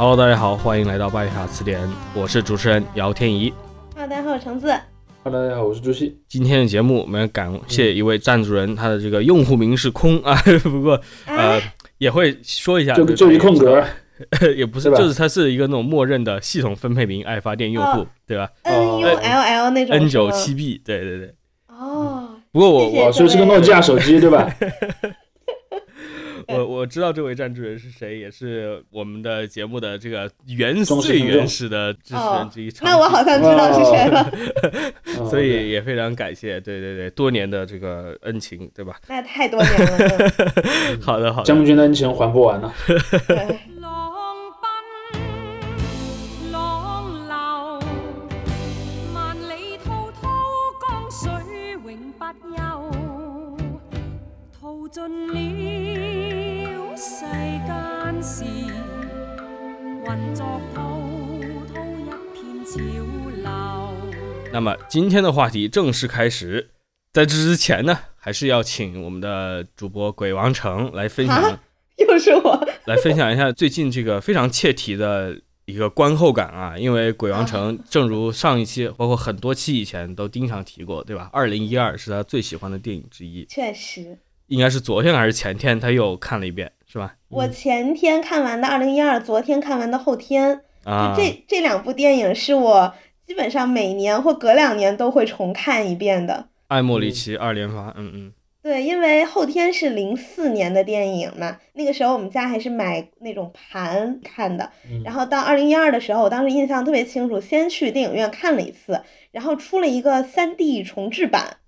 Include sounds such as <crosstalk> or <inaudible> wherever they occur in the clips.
Hello，大家好，欢迎来到拜塔词典，我是主持人姚天怡。Hello，大家好，我橙子。Hello，大家好，我是朱熹。今天的节目我们要感谢一位赞助人，他的这个用户名是空啊，<laughs> 不过呃哎，也会说一下，就就一空格，，<laughs> 也不是，就是它是一个那种默认的系统分配名爱发电用户，哦对吧 N U L L 那种？N 九七 B，对对对。哦，不过我我说，是个诺基亚手机对吧？<laughs> 我我知道这位赞助人是谁，也是我们的节目的这个原最原始的支持人哦之一。长那我好像知道是谁了。<laughs> 嗯所以也非常感谢，对对对，多年的这个恩情，对吧？那太多年了。<laughs> 好的好的将，军的恩情还不完呢。对浪奔浪流，萬里滔滔江水永不休，淘盡了那么今天的话题正式开始，在这之前呢，还是要请我们的主播鬼王城来分享，又是我。来分享一下最近这个非常切题的一个观后感啊。因为鬼王城正如上一期，包括很多期以前都经常提过，对吧？二零一二是他最喜欢的电影之一，确实，应该是昨天还是前天他又看了一遍，是吧？我前天看完的《二零一二》，昨天看完的《后天》啊，就这这两部电影是我基本上每年或隔两年都会重看一遍的。爱莫里奇二连发，嗯嗯，对，因为后天是零四年的电影嘛，那个时候我们家还是买那种盘看的。嗯然后到二零一二的时候，我当时印象特别清楚，先去电影院看了一次，然后出了一个三 D 重制版，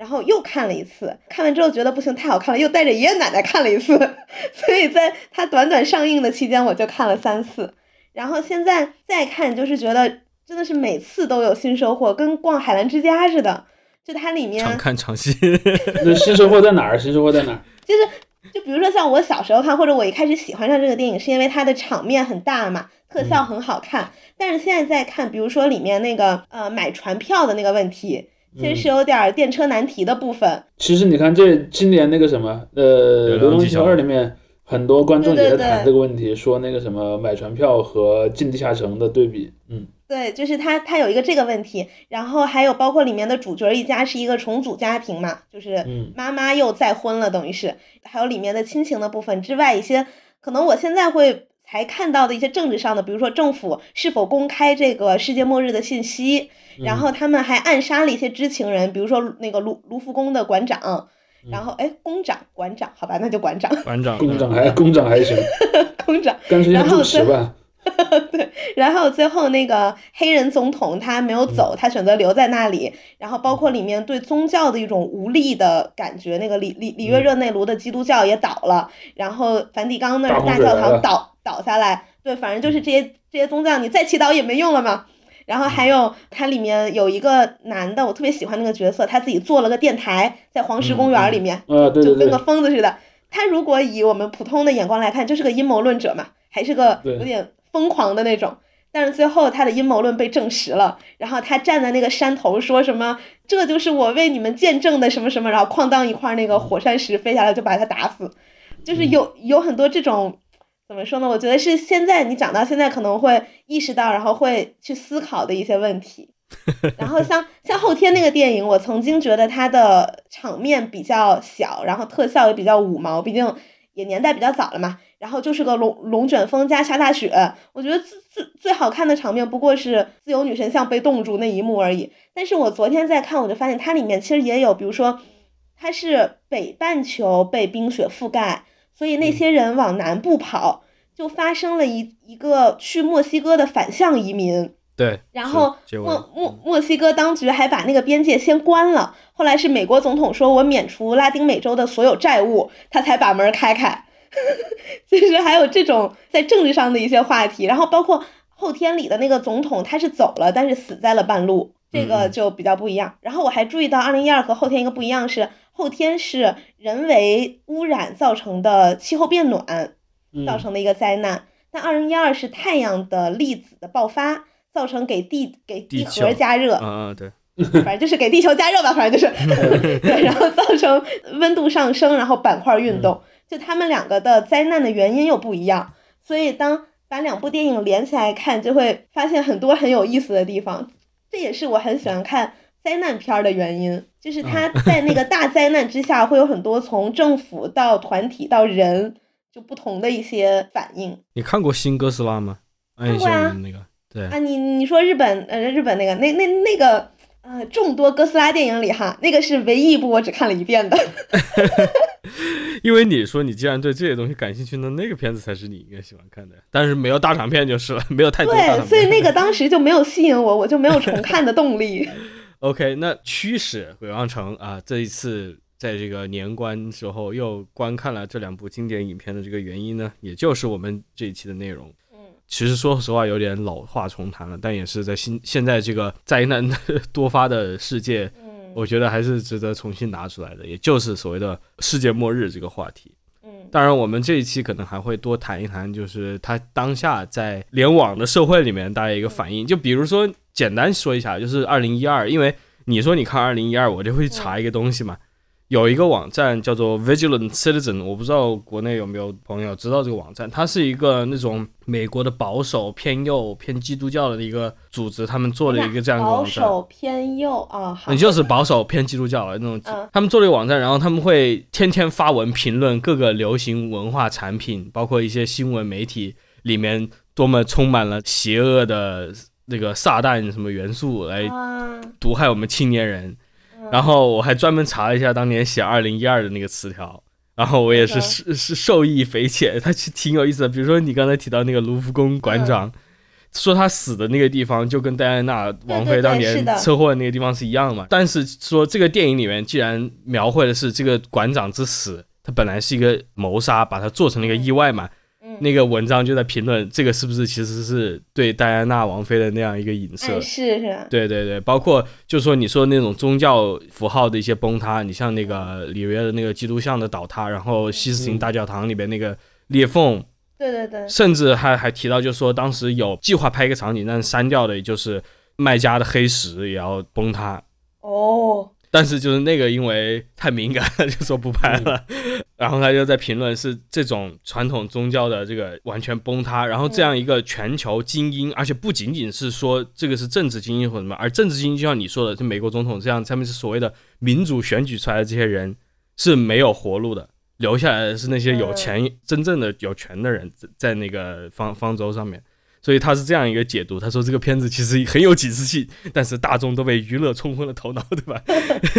然后又看了一次。看完之后觉得不行，太好看了，又带着爷爷奶奶看了一次。<laughs> 所以在它短短上映的期间，我就看了三次。然后现在再看，就是觉得真的是每次都有新收获，跟逛海澜之家似的。就它里面常看常新，<laughs> 那新收获在哪儿？新收获在哪儿？<laughs> 就是就比如说像我小时候看，或者我一开始喜欢上这个电影，是因为它的场面很大嘛，特效很好看。但是现在再看，比如说里面那个呃买船票的那个问题，其实是有点儿电车难题的部分。其实你看这今年那个什么，呃，《流浪地球二》里面很多观众也在谈这个问题，说那个什么买船票和进地下城的对比，嗯，对，就是它它有一个这个问题，然后还有包括里面的主角一家是一个重组家庭嘛，就是嗯。妈妈又再婚了，等于是。还有里面的亲情的部分之外，一些可能我现在会才看到的一些政治上的，比如说政府是否公开这个世界末日的信息，然后他们还暗杀了一些知情人，比如说那个卢卢浮宫的馆长，然后哎工长馆长，好吧，那就馆长。馆长，工长还工长还行，<laughs> 工长，然后再持吧。<laughs> 然后最后那个黑人总统他没有走，他选择留在那里。然后包括里面对宗教的一种无力的感觉，那个里里里约热内卢的基督教也倒了，然后梵蒂冈那儿大教堂倒倒下来，对，反正就是这些这些宗教你再祈祷也没用了嘛。然后还有它里面有一个男的，我特别喜欢那个角色，他自己做了个电台，在黄石公园里面，啊，对对对就跟个，疯子似的。他如果以我们普通的眼光来看，就是个阴谋论者嘛，还是个有点疯狂的那种。但是最后他的阴谋论被证实了，然后他站在那个山头说什么“这就是我为你们见证的什么什么”，然后哐当一块那个火山石飞下来就把他打死，就是有有很多这种怎么说呢？我觉得是现在你长到现在可能会意识到，然后会去思考的一些问题。<laughs> 然后像像后天那个电影，我曾经觉得它的场面比较小，然后特效也比较五毛，毕竟也年代比较早了嘛。然后就是个龙龙卷风加下大雪，我觉得最最最好看的场面不过是自由女神像被冻住那一幕而已。但是我昨天在看，我就发现它里面其实也有，比如说它是北半球被冰雪覆盖，所以那些人往南部跑，就发生了一一个去墨西哥的反向移民。对，然后墨墨墨西哥当局还把那个边界先关了，后来是美国总统说我免除拉丁美洲的所有债务，他才把门开开。<laughs> 就是还有这种在政治上的一些话题，然后包括后天里的那个总统他是走了，但是死在了半路，这个嗯。就比较不一样。然后我还注意到二零一二和后天一个不一样是，后天是人为污染造成的气候变暖嗯。造成的一个灾难，但二零一二是太阳的粒子的爆发造成给地给地核加热，嗯嗯对，<laughs> 反正就是给地球加热吧，反正就是。<laughs> 对，然后造成温度上升，然后板块运动，就他们两个的灾难的原因又不一样，所以当把两部电影连起来看，就会发现很多很有意思的地方。这也是我很喜欢看灾难片儿的原因，就是他 <laughs> 在那个大灾难之下，会有很多从政府到团体到人就不同的一些反应。你看过新哥斯拉吗？看过啊，那个对啊，你你说日本呃日本那个那那那个呃众多哥斯拉电影里哈，那个是唯一一部我只看了一遍的。<laughs> 因为你说你既然对这些东西感兴趣，那那个片子才是你应该喜欢看的。但是没有大长片就是了，没有太多大场片。对，所以那个当时就没有吸引我，我就没有重看的动力。<laughs> <laughs> OK，那驱使鬼王城啊，这一次在这个年关时候又观看了这两部经典影片的这个原因呢，也就是我们这一期的内容。嗯，其实说实话有点老话重谈了，但也是在新现在这个灾难多发的世界。我觉得还是值得重新拿出来的，也就是所谓的世界末日这个话题。嗯，当然，我们这一期可能还会多谈一谈，就是它当下在联网的社会里面大家一个反应。就比如说，简单说一下，就是二零一二，因为你说你看二零一二，我就会查一个东西嘛。有一个网站叫做 Vigilant Citizen，我不知道国内有没有朋友知道这个网站。它是一个那种美国的保守偏右偏基督教的一个组织，他们做了一个这样一个网站。保守偏右啊，你就是保守偏基督教的那种。他们做了一个网站，然后他们会天天发文评论各个流行文化产品，包括一些新闻媒体里面多么充满了邪恶的那个撒旦什么元素来毒害我们青年人。然后我还专门查了一下当年写二零一二的那个词条，然后我也是是是受益匪浅，<laughs> 它其实挺有意思的。比如说你刚才提到那个卢浮宫馆长，说他死的那个地方就跟戴安娜王妃当年车祸的那个地方是一样嘛。但是说这个电影里面既然描绘的是这个馆长之死，他本来是一个谋杀，把他做成了一个意外嘛。那个文章就在评论这个是不是其实是对戴安娜王妃的那样一个影射？是是。对对对，包括就是说你说那种宗教符号的一些崩塌，你像那个里约的那个基督像的倒塌，然后西斯廷大教堂里边那个裂缝，对对对，甚至还还提到就是说当时有计划拍一个场景，但是删掉的就是麦加的黑石也要崩塌。哦。但是就是那个因为太敏感了，就说不拍了。然后他就在评论是这种传统宗教的这个完全崩塌，然后这样一个全球精英，而且不仅仅是说这个是政治精英或什么，而政治精英就像你说的，就美国总统这样，他们是所谓的民主选举出来的这些人是没有活路的，留下来的是那些有钱、真正的有权的人在那个方方舟上面。所以他是这样一个解读，他说这个片子其实很有警示性，但是大众都被娱乐冲昏了头脑，对吧？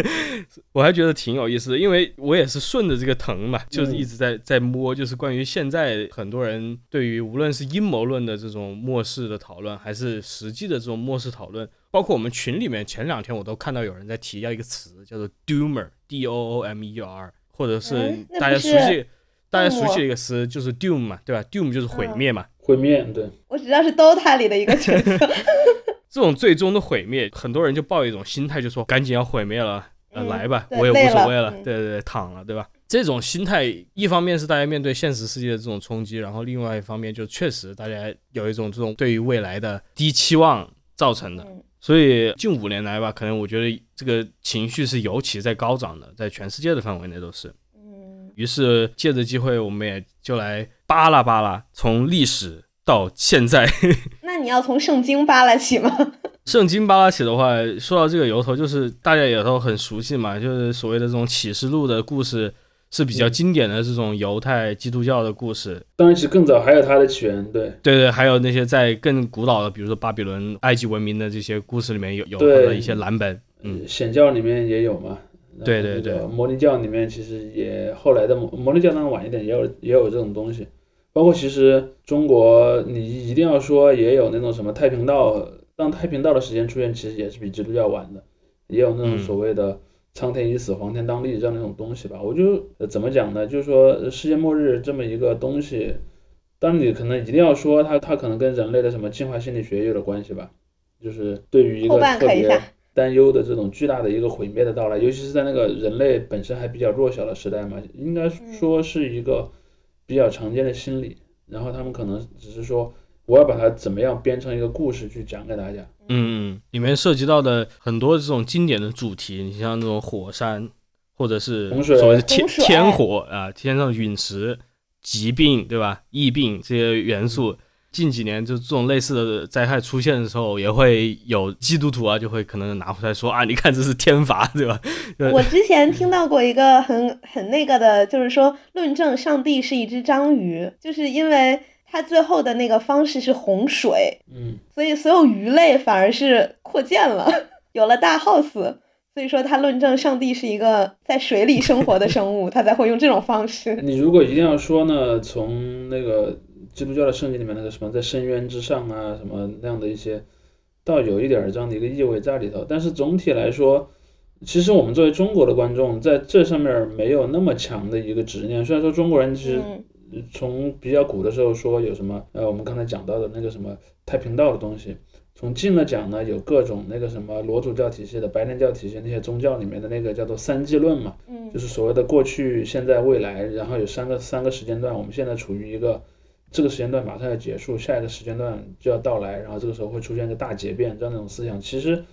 <laughs> 我还觉得挺有意思的，因为我也是顺着这个藤嘛，就是一直在在摸，就是关于现在很多人对于无论是阴谋论的这种末世的讨论，还是实际的这种末世讨论，包括我们群里面前两天我都看到有人在提要一个词叫做 Doomer，D O O M E R，或者是大家熟悉大家熟悉的一个词就是 Doom 嘛，对吧？Doom 就是毁灭嘛。毁灭，对我只知道是 DOTA 里的一个角色。<laughs> 这种最终的毁灭，很多人就抱一种心态，就说赶紧要毁灭了，呃，来吧，我也无所谓了，对对对，躺了，对吧？这种心态，一方面是大家面对现实世界的这种冲击，然后另外一方面就确实大家有一种这种对于未来的低期望造成的。所以近五年来吧，可能我觉得这个情绪是尤其在高涨的，在全世界的范围内都是。于是借着机会，我们也就来扒拉扒拉，从历史到现在。<laughs> 那你要从圣经扒拉起吗？<laughs> 圣经扒拉起的话，说到这个由头，就是大家也都很熟悉嘛，就是所谓的这种启示录的故事是比较经典的这种犹太基督教的故事。当然，其实更早还有它的起源，对对对，还有那些在更古老的，比如说巴比伦、埃及文明的这些故事里面有有它的一些蓝本。嗯，显教里面也有嘛。对对对，摩尼教里面其实也后来的摩摩尼教当然晚一点，也有也有这种东西。包括其实中国，你一定要说也有那种什么太平道，当太平道的时间出现，其实也是比基督教晚的，也有那种所谓的苍天已死，黄天当立这样的一种东西吧。我就怎么讲呢？就是说世界末日这么一个东西，当你可能一定要说它，它可能跟人类的什么进化心理学有点关系吧，就是对于一个特别。担忧的这种巨大的一个毁灭的到来，尤其是在那个人类本身还比较弱小的时代嘛，应该说是一个比较常见的心理。然后他们可能只是说，我要把它怎么样编成一个故事去讲给大家。嗯嗯，里面涉及到的很多这种经典的主题，你像那种火山，或者是所谓的天天火啊，天上陨石、疾病，对吧？疫病这些元素。近几年就这种类似的灾害出现的时候，也会有基督徒啊，就会可能拿出来说啊，你看这是天罚，对吧？<laughs> 呃我之前听到过一个很很那个的，就是说论证上帝是一只章鱼，就是因为它最后的那个方式是洪水，嗯，所以所有鱼类反而是扩建了，<laughs> 有了大 house。所以说，他论证上帝是一个在水里生活的生物，他才会用这种方式。<laughs> 你如果一定要说呢，从那个基督教的圣经里面那个什么在深渊之上啊，什么那样的一些，倒有一点儿这样的一个意味在里头。但是总体来说，其实我们作为中国的观众，在这上面没有那么强的一个执念。虽然说中国人其实嗯从比较古的时候说有什么，呃，我们刚才讲到的那个什么太平道的东西，从近了讲呢，有各种那个什么罗主教体系的、白莲教体系那些宗教里面的那个叫做三纪论嘛，嗯就是所谓的过去、现在、未来，然后有三个三个时间段，我们现在处于一个这个时间段马上要结束，下一个时间段就要到来，然后这个时候会出现一个大结变，这样的一种思想其实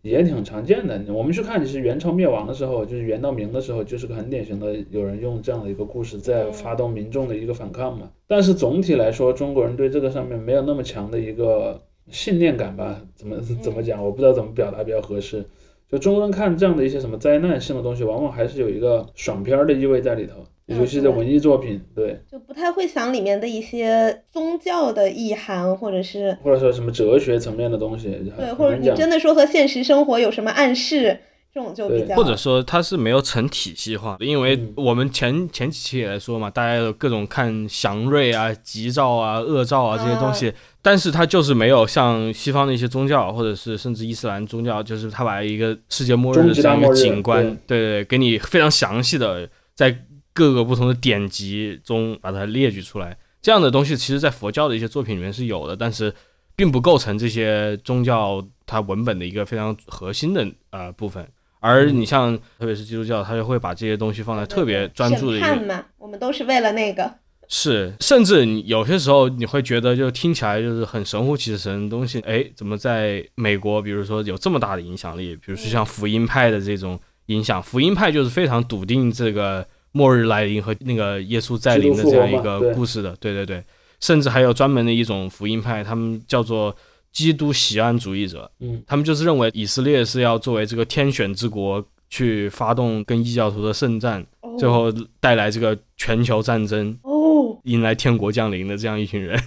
也挺常见的。我们去看，其实元朝灭亡的时候，就是元到明的时候，就是个很典型的有人用这样的一个故事在发动民众的一个反抗嘛。但是总体来说，中国人对这个上面没有那么强的一个信念感吧？怎么怎么讲？我不知道怎么表达比较合适。就中国人看这样的一些什么灾难性的东西，往往还是有一个爽片儿的意味在里头，嗯尤其是文艺作品，对，就不太会想里面的一些宗教的意涵，或者是或者说什么哲学层面的东西，对，或者你真的说和现实生活有什么暗示，这种就比较或者说它是没有成体系化的，因为嗯。我们前前几期也来说嘛，大家有各种看祥瑞啊、吉兆啊、恶兆啊这些东西，但是它就是没有像西方的一些宗教，或者是甚至伊斯兰宗教，就是它把一个世界末日的这样景观，对。对，给你非常详细的在各个不同的典籍中把它列举出来。这样的东西，其实在佛教的一些作品里面是有的，但是并不构成这些宗教它文本的一个非常核心的呃部分。而嗯你像特别是基督教，它就会把这些东西放在特别专注的一个审判嘛，我们都是为了那个。是，甚至你有些时候你会觉得，就听起来就是很神乎其神的东西，哎，怎么在美国，比如说有这么大的影响力？比如说像福音派的这种影响，福音派就是非常笃定这个末日来临和那个耶稣再临的这样一个故事的，对对对，甚至还有专门的一种福音派，他们叫做基督喜安主义者，嗯，他们就是认为以色列是要作为这个天选之国去发动跟异教徒的圣战，哦最后带来这个全球战争。哦，迎来天国降临的这样一群人。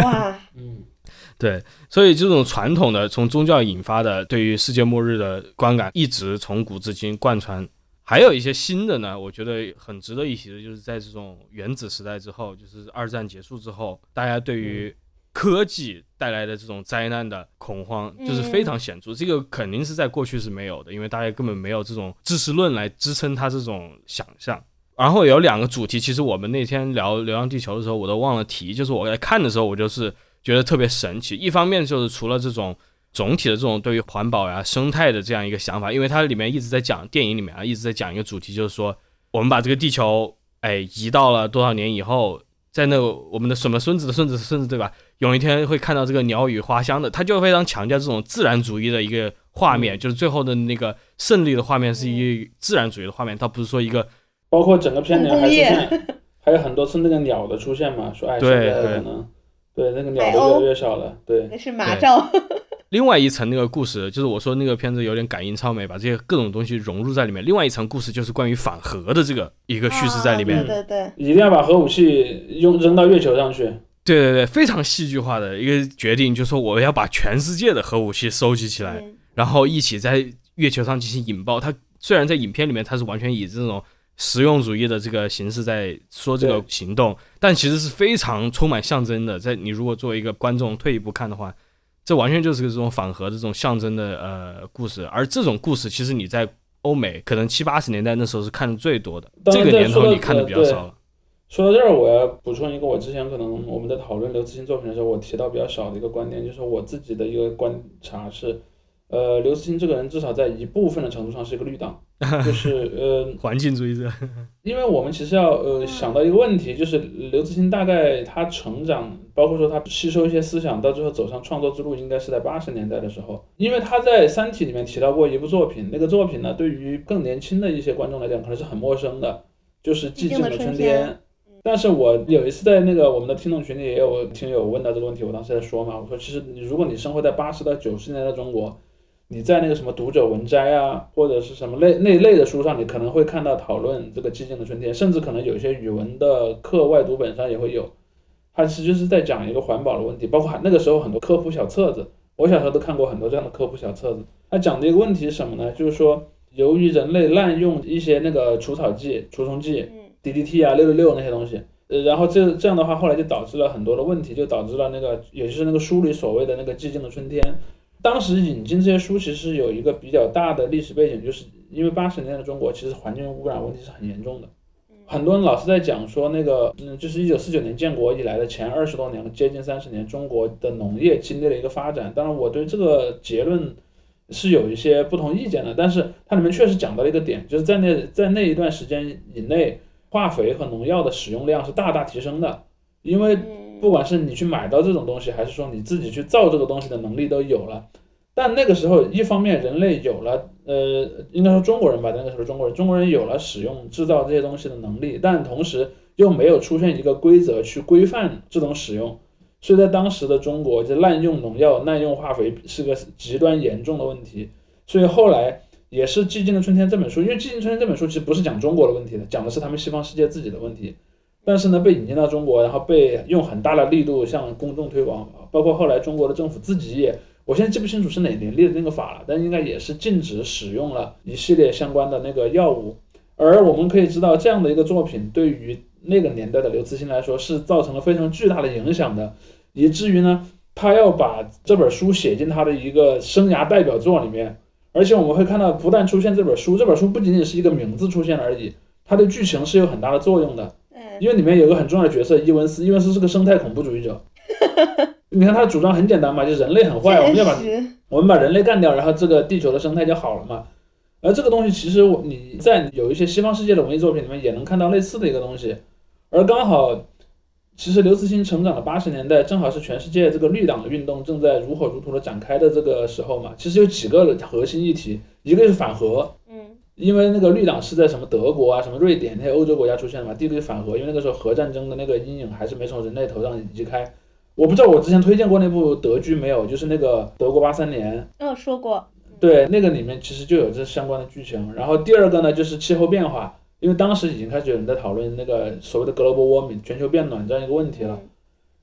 哇，嗯，<laughs> 对，所以这种传统的从宗教引发的对于世界末日的观感，一直从古至今贯穿。还有一些新的呢，我觉得很值得一提的，就是在这种原子时代之后，就是二战结束之后，大家对于科技带来的这种灾难的恐慌，就是非常显著。这个肯定是在过去是没有的，因为大家根本没有这种知识论来支撑他这种想象。然后有两个主题，其实我们那天聊《流浪地球》的时候，我都忘了提。就是我在看的时候，我就是觉得特别神奇。一方面就是除了这种总体的这种对于环保呀、生态的这样一个想法，因为它里面一直在讲电影里面啊，一直在讲一个主题，就是说我们把这个地球哎移到了多少年以后，在那个我们的什么孙子的孙子的孙子对吧？有一天会看到这个鸟语花香的，他就非常强调这种自然主义的一个画面，就是最后的那个胜利的画面是一自然主义的画面，它不是说一个包括整个片里面还出工业现，还有很多次那个鸟的出现嘛，说哎，对现在对可能对那个鸟海鸥都越来越少了，对那，是马照。另外一层那个故事，就是我说那个片子有点感应超美，把这些各种东西融入在里面。另外一层故事就是关于反核的这个一个叙事在里面。啊对对对，一定要把核武器用扔到月球上去，对对对，非常戏剧化的一个决定，就是说我要把全世界的核武器收集起来，嗯然后一起在月球上进行引爆。它虽然在影片里面它是完全以这种实用主义的这个形式在说这个行动，但其实是非常充满象征的。在你如果作为一个观众退一步看的话，这完全就是个这种反核的这种象征的呃故事。而这种故事其实你在欧美可能七八十年代那时候是看的最多的，这个年头你看的比较少了。说到这儿，我要补充一个我之前可能我们在讨论刘慈欣作品的时候，我提到比较少的一个观点，就是我自己的一个观察是，呃，刘慈欣这个人至少在一部分的程度上是一个绿党，<laughs> 就是呃，<laughs> 环境主义者，<laughs> 因为我们其实要呃想到一个问题，就是刘慈欣大概他成长，包括说他吸收一些思想，到最后走上创作之路，应该是在八十年代的时候。因为他在《三体》里面提到过一部作品，那个作品呢，对于更年轻的一些观众来讲，可能是很陌生的，就是《寂静的春天》。但是我有一次在那个我们的听众群里也有听友问到这个问题，我当时在说嘛，我说其实你如果你生活在八十到九十年代的中国，你在那个什么读者文摘啊，或者是什么类那类的书上，你可能会看到讨论这个寂静的春天，甚至可能有些语文的课外读本上也会有。它其实是在讲一个环保的问题，包括那个时候很多科普小册子，我小时候都看过很多这样的科普小册子。它讲的一个问题是什么呢？就是说，由于人类滥用一些那个除草剂、除虫剂、嗯 DDT 啊、六六六那些东西，呃，然后这这样的话，后来就导致了很多的问题，就导致了那个，也就是那个书里所谓的那个寂静的春天。当时引进这些书，其实有一个比较大的历史背景，就是因为八十年代的中国其实环境污染问题是很严重的。很多人老是在讲说那个，嗯，就是一九四九年建国以来的前二十多年，接近三十年，中国的农业经历了一个发展。当然，我对这个结论是有一些不同意见的，但是它里面确实讲到了一个点，就是在那在那一段时间以内，化肥和农药的使用量是大大提升的，因为嗯不管是你去买到这种东西，还是说你自己去造这个东西的能力都有了。但那个时候，一方面人类有了，呃，应该说中国人吧，那个时候中国人，中国人有了使用制造这些东西的能力，但同时又没有出现一个规则去规范这种使用，所以在当时的中国，就滥用农药、滥用化肥是个极端严重的问题。所以后来也是《寂静的春天》这本书，因为《寂静春天》这本书其实不是讲中国的问题的，讲的是他们西方世界自己的问题。但是呢，被引进到中国，然后被用很大的力度向公众推广，包括后来中国的政府自己也，我现在记不清楚是哪年立的那个法了，但应该也是禁止使用了一系列相关的那个药物。而我们可以知道，这样的一个作品对于那个年代的刘慈欣来说是造成了非常巨大的影响的，以至于呢，他要把这本书写进他的一个生涯代表作里面。而且我们会看到，不但出现这本书，这本书不仅仅是一个名字出现而已，它的剧情是有很大的作用的。嗯因为里面有个很重要的角色伊文斯，伊文斯是个生态恐怖主义者。<laughs> 你看他的主张很简单嘛，就是人类很坏，我们要把我们把人类干掉，然后这个地球的生态就好了嘛。而这个东西其实我你在有一些西方世界的文艺作品里面也能看到类似的一个东西，而刚好，其实刘慈欣成长的八十年代正好是全世界这个绿党的运动正在如火如荼的展开的这个时候嘛。其实有几个核心议题，一个是反核，嗯因为那个绿党是在什么德国啊、什么瑞典那些欧洲国家出现的嘛。第一个反核，因为那个时候核战争的那个阴影还是没从人类头上移开。我不知道我之前推荐过那部德剧没有，就是那个德国八三年，嗯说过，对，那个里面其实就有这相关的剧情。然后第二个呢，就是气候变化，因为当时已经开始有人在讨论那个所谓的 global warming 全球变暖这样一个问题了。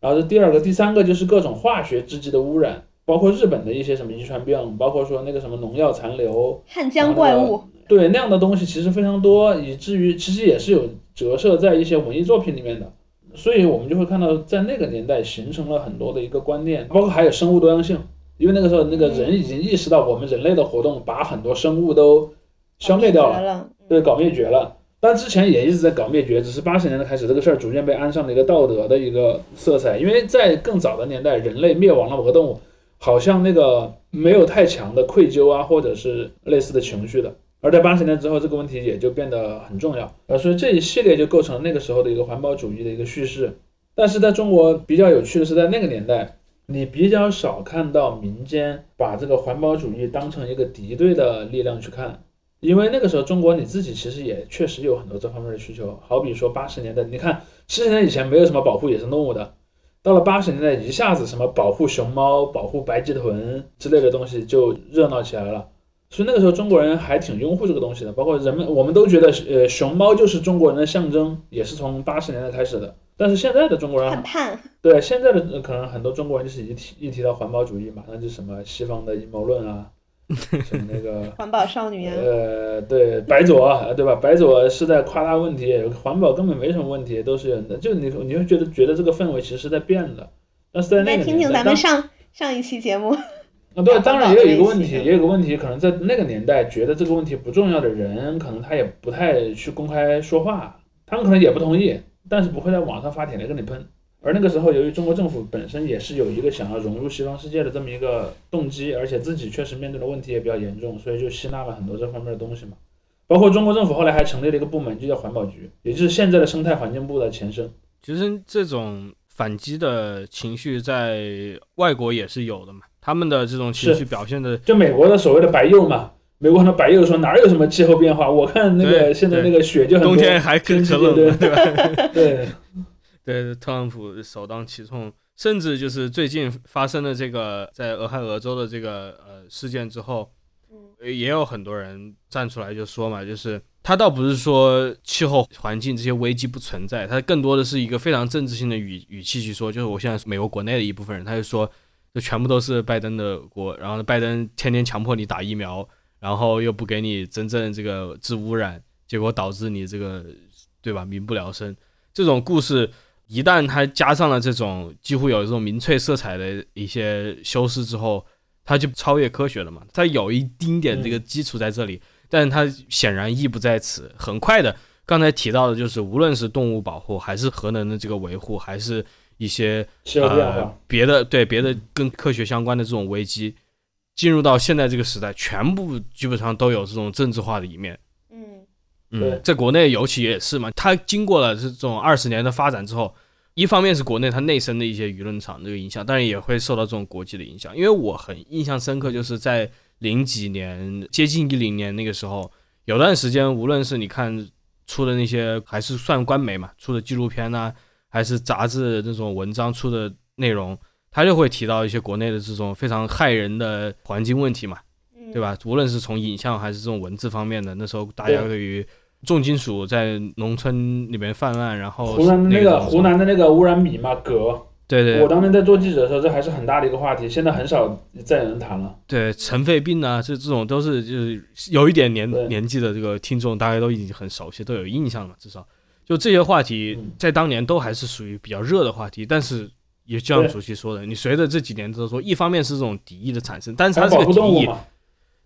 然后这第二个，第三个就是各种化学制剂的污染，包括日本的一些什么遗传病，包括说那个什么农药残留，汉江怪物，对那样的东西其实非常多，以至于其实也是有折射在一些文艺作品里面的。所以我们就会看到，在那个年代形成了很多的一个观念，包括还有生物多样性，因为那个时候那个人已经意识到我们人类的活动把很多生物都消灭掉了，了，对，搞灭绝了。但之前也一直在搞灭绝，只是八十年代开始这个事儿逐渐被安上了一个道德的一个色彩，因为在更早的年代，人类灭亡了某个动物，好像那个没有太强的愧疚啊，或者是类似的情绪的。而在八十年之后，这个问题也就变得很重要，呃，所以这一系列就构成了那个时候的一个环保主义的一个叙事。但是在中国比较有趣的是，在那个年代，你比较少看到民间把这个环保主义当成一个敌对的力量去看，因为那个时候中国你自己其实也确实有很多这方面的需求，好比说八十年代，你看七十年以前没有什么保护野生动物的，到了八十年代一下子什么保护熊猫、保护白鳍豚之类的东西就热闹起来了。所以那个时候中国人还挺拥护这个东西的，包括人们我们都觉得呃熊猫就是中国人的象征，也是从八十年代开始的。但是现在的中国人很叛，对现在的呃可能很多中国人就是一提一提到环保主义，马上就什么西方的阴谋论啊，<laughs> 什么那个 <laughs> 环保少女啊，呃对白左啊对吧？白左是在夸大问题，环保根本没什么问题，都是有的。就你你会觉得觉得这个氛围其实是在变的，但是在那来个年代，听听咱们上上一期节目，啊，对，当然也有一个问题，也有个问题，可能在那个年代觉得这个问题不重要的人，可能他也不太去公开说话，他们可能也不同意，但是不会在网上发帖来跟你喷。而那个时候，由于中国政府本身也是有一个想要融入西方世界的这么一个动机，而且自己确实面对的问题也比较严重，所以就吸纳了很多这方面的东西嘛。包括中国政府后来还成立了一个部门，就叫环保局，也就是现在的生态环境部的前身。其实这种反击的情绪在外国也是有的嘛，他们的这种情绪表现的，就美国的所谓的白右嘛，美国很多白右说哪有什么气候变化？我看那个现在那个雪就很，冬天还可天气可冷对了，对吧？<laughs> 对，<laughs> 对，特朗普首当其冲，甚至就是最近发生的这个在俄亥俄州的这个呃事件之后，也有很多人站出来就说嘛，就是他倒不是说气候环境这些危机不存在，他更多的是一个非常政治性的语语气去说，就是我现在美国国内的一部分人，他就说就全部都是拜登的锅，然后拜登天天强迫你打疫苗，然后又不给你真正这个治污染，结果导致你这个对吧民不聊生，这种故事。一旦它加上了这种几乎有这种民粹色彩的一些修饰之后，它就超越科学了嘛。它有一丁点这个基础在这里，但是它显然意不在此。很快的，刚才提到的就是，无论是动物保护，还是核能的这个维护，还是一些气候变呃，别的对别的跟科学相关的这种危机，进入到现在这个时代，全部基本上都有这种政治化的一面。嗯对嗯，在国内尤其也是嘛，它经过了这种二十年的发展之后，一方面是国内它内生的一些舆论场这个影响，当然也会受到这种国际的影响。因为我很印象深刻，就是在零几年接近一零年那个时候，有段时间，无论是你看出的那些还是算官媒嘛，出的纪录片呐、还是杂志那种文章出的内容，他就会提到一些国内的这种非常害人的环境问题嘛。嗯，对？吧？无论是从影像还是这种文字方面的，那时候大家对对于重金属在农村里面泛滥，然后湖南的那个湖，南的那个污染米嘛，镉，对对我当年在做记者的时候，这还是很大的一个话题，现在很少再有人谈了。对，尘肺病啊，这这种都是就是有一点年年纪的这个听众，大家都已经很熟悉，都有印象了，至少就这些话题嗯在当年都还是属于比较热的话题，但是。也就像主席说的，你随着这几年都说，一方面是这种敌意的产生，但是它这个敌意，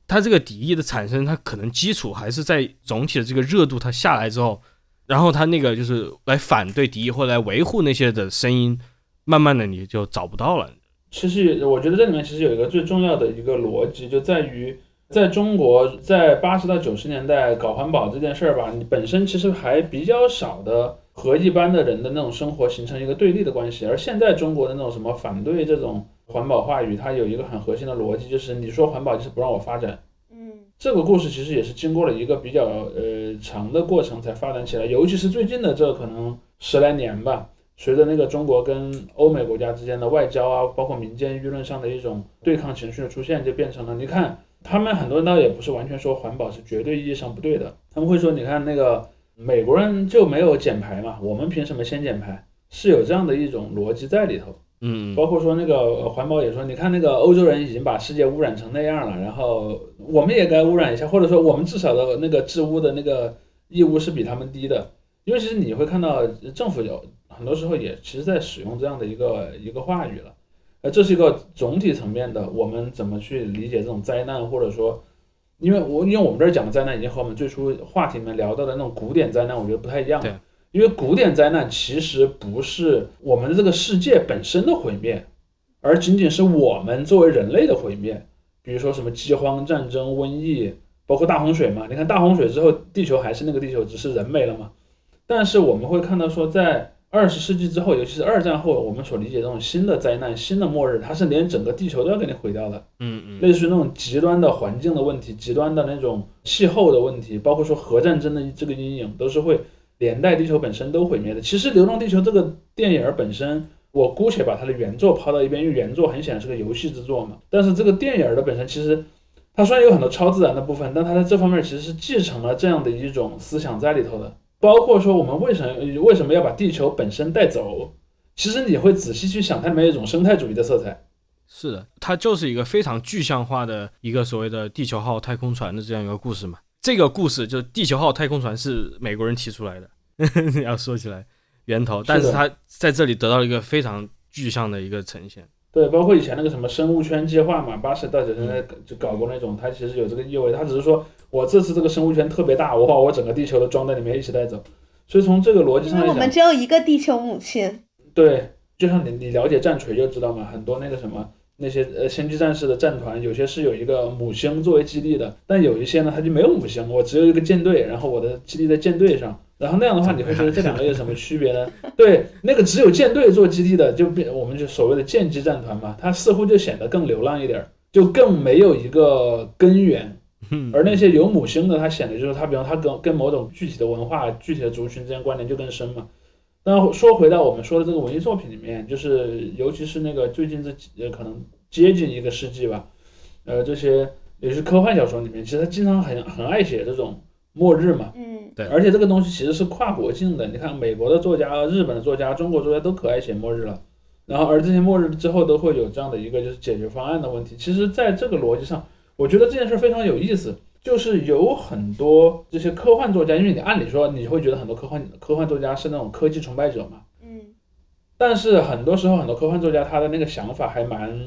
它这个敌意的产生，它可能基础还是在总体的这个热度它下来之后，然后它那个就是来反对敌意或者来维护那些的声音，慢慢的你就找不到了。其实我觉得这里面其实有一个最重要的一个逻辑，就在于在中国在八十到九十年代搞环保这件事儿吧，你本身其实还比较少的和一般的人的那种生活形成一个对立的关系，而现在中国的那种什么反对这种环保话语，它有一个很核心的逻辑，就是你说环保就是不让我发展。嗯这个故事其实也是经过了一个比较呃长的过程才发展起来，尤其是最近的这可能十来年吧，随着那个中国跟欧美国家之间的外交啊，包括民间舆论上的一种对抗情绪的出现，就变成了你看他们很多人倒也不是完全说环保是绝对意义上不对的，他们会说你看那个美国人就没有减排嘛，我们凭什么先减排？是有这样的一种逻辑在里头。嗯，包括说那个呃环保也说，你看那个欧洲人已经把世界污染成那样了，然后我们也该污染一下，或者说我们至少的那个治污的那个义务是比他们低的。因为其实你会看到政府有很多时候也其实在使用这样的一个一个话语了，呃，这是一个总体层面的，我们怎么去理解这种灾难，或者说，因为我因为我们这儿讲的灾难已经和我们最初话题里面聊到的那种古典灾难，我觉得不太一样因为古典灾难其实不是我们这个世界本身的毁灭，而仅仅是我们作为人类的毁灭。比如说什么饥荒、战争、瘟疫，包括大洪水嘛。你看大洪水之后，地球还是那个地球，只是人没了嘛。但是我们会看到说，在二十世纪之后，尤其是二战后，我们所理解这种新的灾难、新的末日，它是连整个地球都要给你毁掉的。嗯嗯，类似于那种极端的环境的问题、极端的那种气候的问题，包括说核战争的这个阴影，都是会连带地球本身都毁灭的。其实《流浪地球》这个电影儿本身，我姑且把它的原作抛到一边，因为原作很显然是个游戏之作嘛。但是这个电影儿的本身，其实它虽然有很多超自然的部分，但它在这方面其实是继承了这样的一种思想在里头的。包括说我们为什么为什么要把地球本身带走？其实你会仔细去想，它里面有一种生态主义的色彩。是的，它就是一个非常具象化的一个所谓的地球号太空船的这样一个故事嘛。这个故事就是地球号太空船是美国人提出来的，<laughs> 要说起来源头，但是它在这里得到了一个非常具象的一个呈现。对，包括以前那个什么生物圈计划嘛，八十到九十年代就搞过那种，它其实有这个意味，它只是说我这次这个生物圈特别大，我把我整个地球都装在里面一起带走。所以从这个逻辑上来讲我们只有一个地球母亲。对，就像你你了解战锤就知道嘛，很多那个什么那些呃星际战士的战团，有些是有一个母星作为基地的，但有一些呢它就没有母星，我只有一个舰队，然后我的基地在舰队上。然后那样的话，你会觉得这两个有什么区别呢？<laughs> 对，那个只有舰队做基地的，就变我们就所谓的舰机战团嘛，它似乎就显得更流浪一点儿，就更没有一个根源。嗯而那些有母星的，它显得就是它，比方它跟跟某种具体的文化、具体的族群之间关联就更深嘛。那说回到我们说的这个文艺作品里面，就是尤其是那个最近这几呃可能接近一个世纪吧，呃这些也是科幻小说里面，其实他经常很很爱写这种末日嘛。嗯对而且这个东西其实是跨国性的，你看美国的作家、日本的作家、中国作家都可爱写末日了。然后而这些末日之后都会有这样的一个就是解决方案的问题。其实，在这个逻辑上，我觉得这件事非常有意思，就是有很多这些科幻作家，因为你按理说你会觉得很多科幻科幻作家是那种科技崇拜者嘛，嗯但是很多时候很多科幻作家他的那个想法还蛮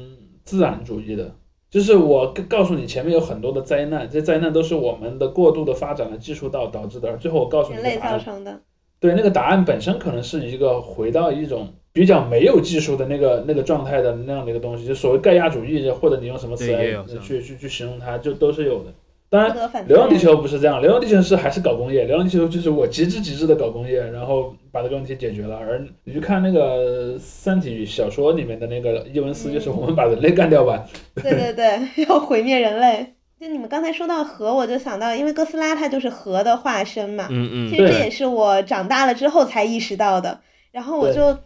自然主义的，就是我告诉你前面有很多的灾难，这些灾难都是我们的过度的发展了技术到导致的，而最后我告诉你人类个答案，造成的。对，那个答案本身可能是一个回到一种比较没有技术的那个那个状态的那样的一个东西，就所谓盖亚主义，或者你用什么词来去去去形容它，就都是有的。当然流浪地球》不是这样，《流浪地球》是还是搞工业，《流浪地球》就是我极致极致的搞工业，然后把这个问题解决了。而你去看那个《三体》小说里面的那个伊文斯，就是我们把人类干掉吧。然对对对，<laughs> 要毁灭人类。就你们刚才说到核，我就想到，因为哥斯拉它就是核的化身嘛。嗯嗯，其实这对也是我长大了之后才意识到的。然后我就，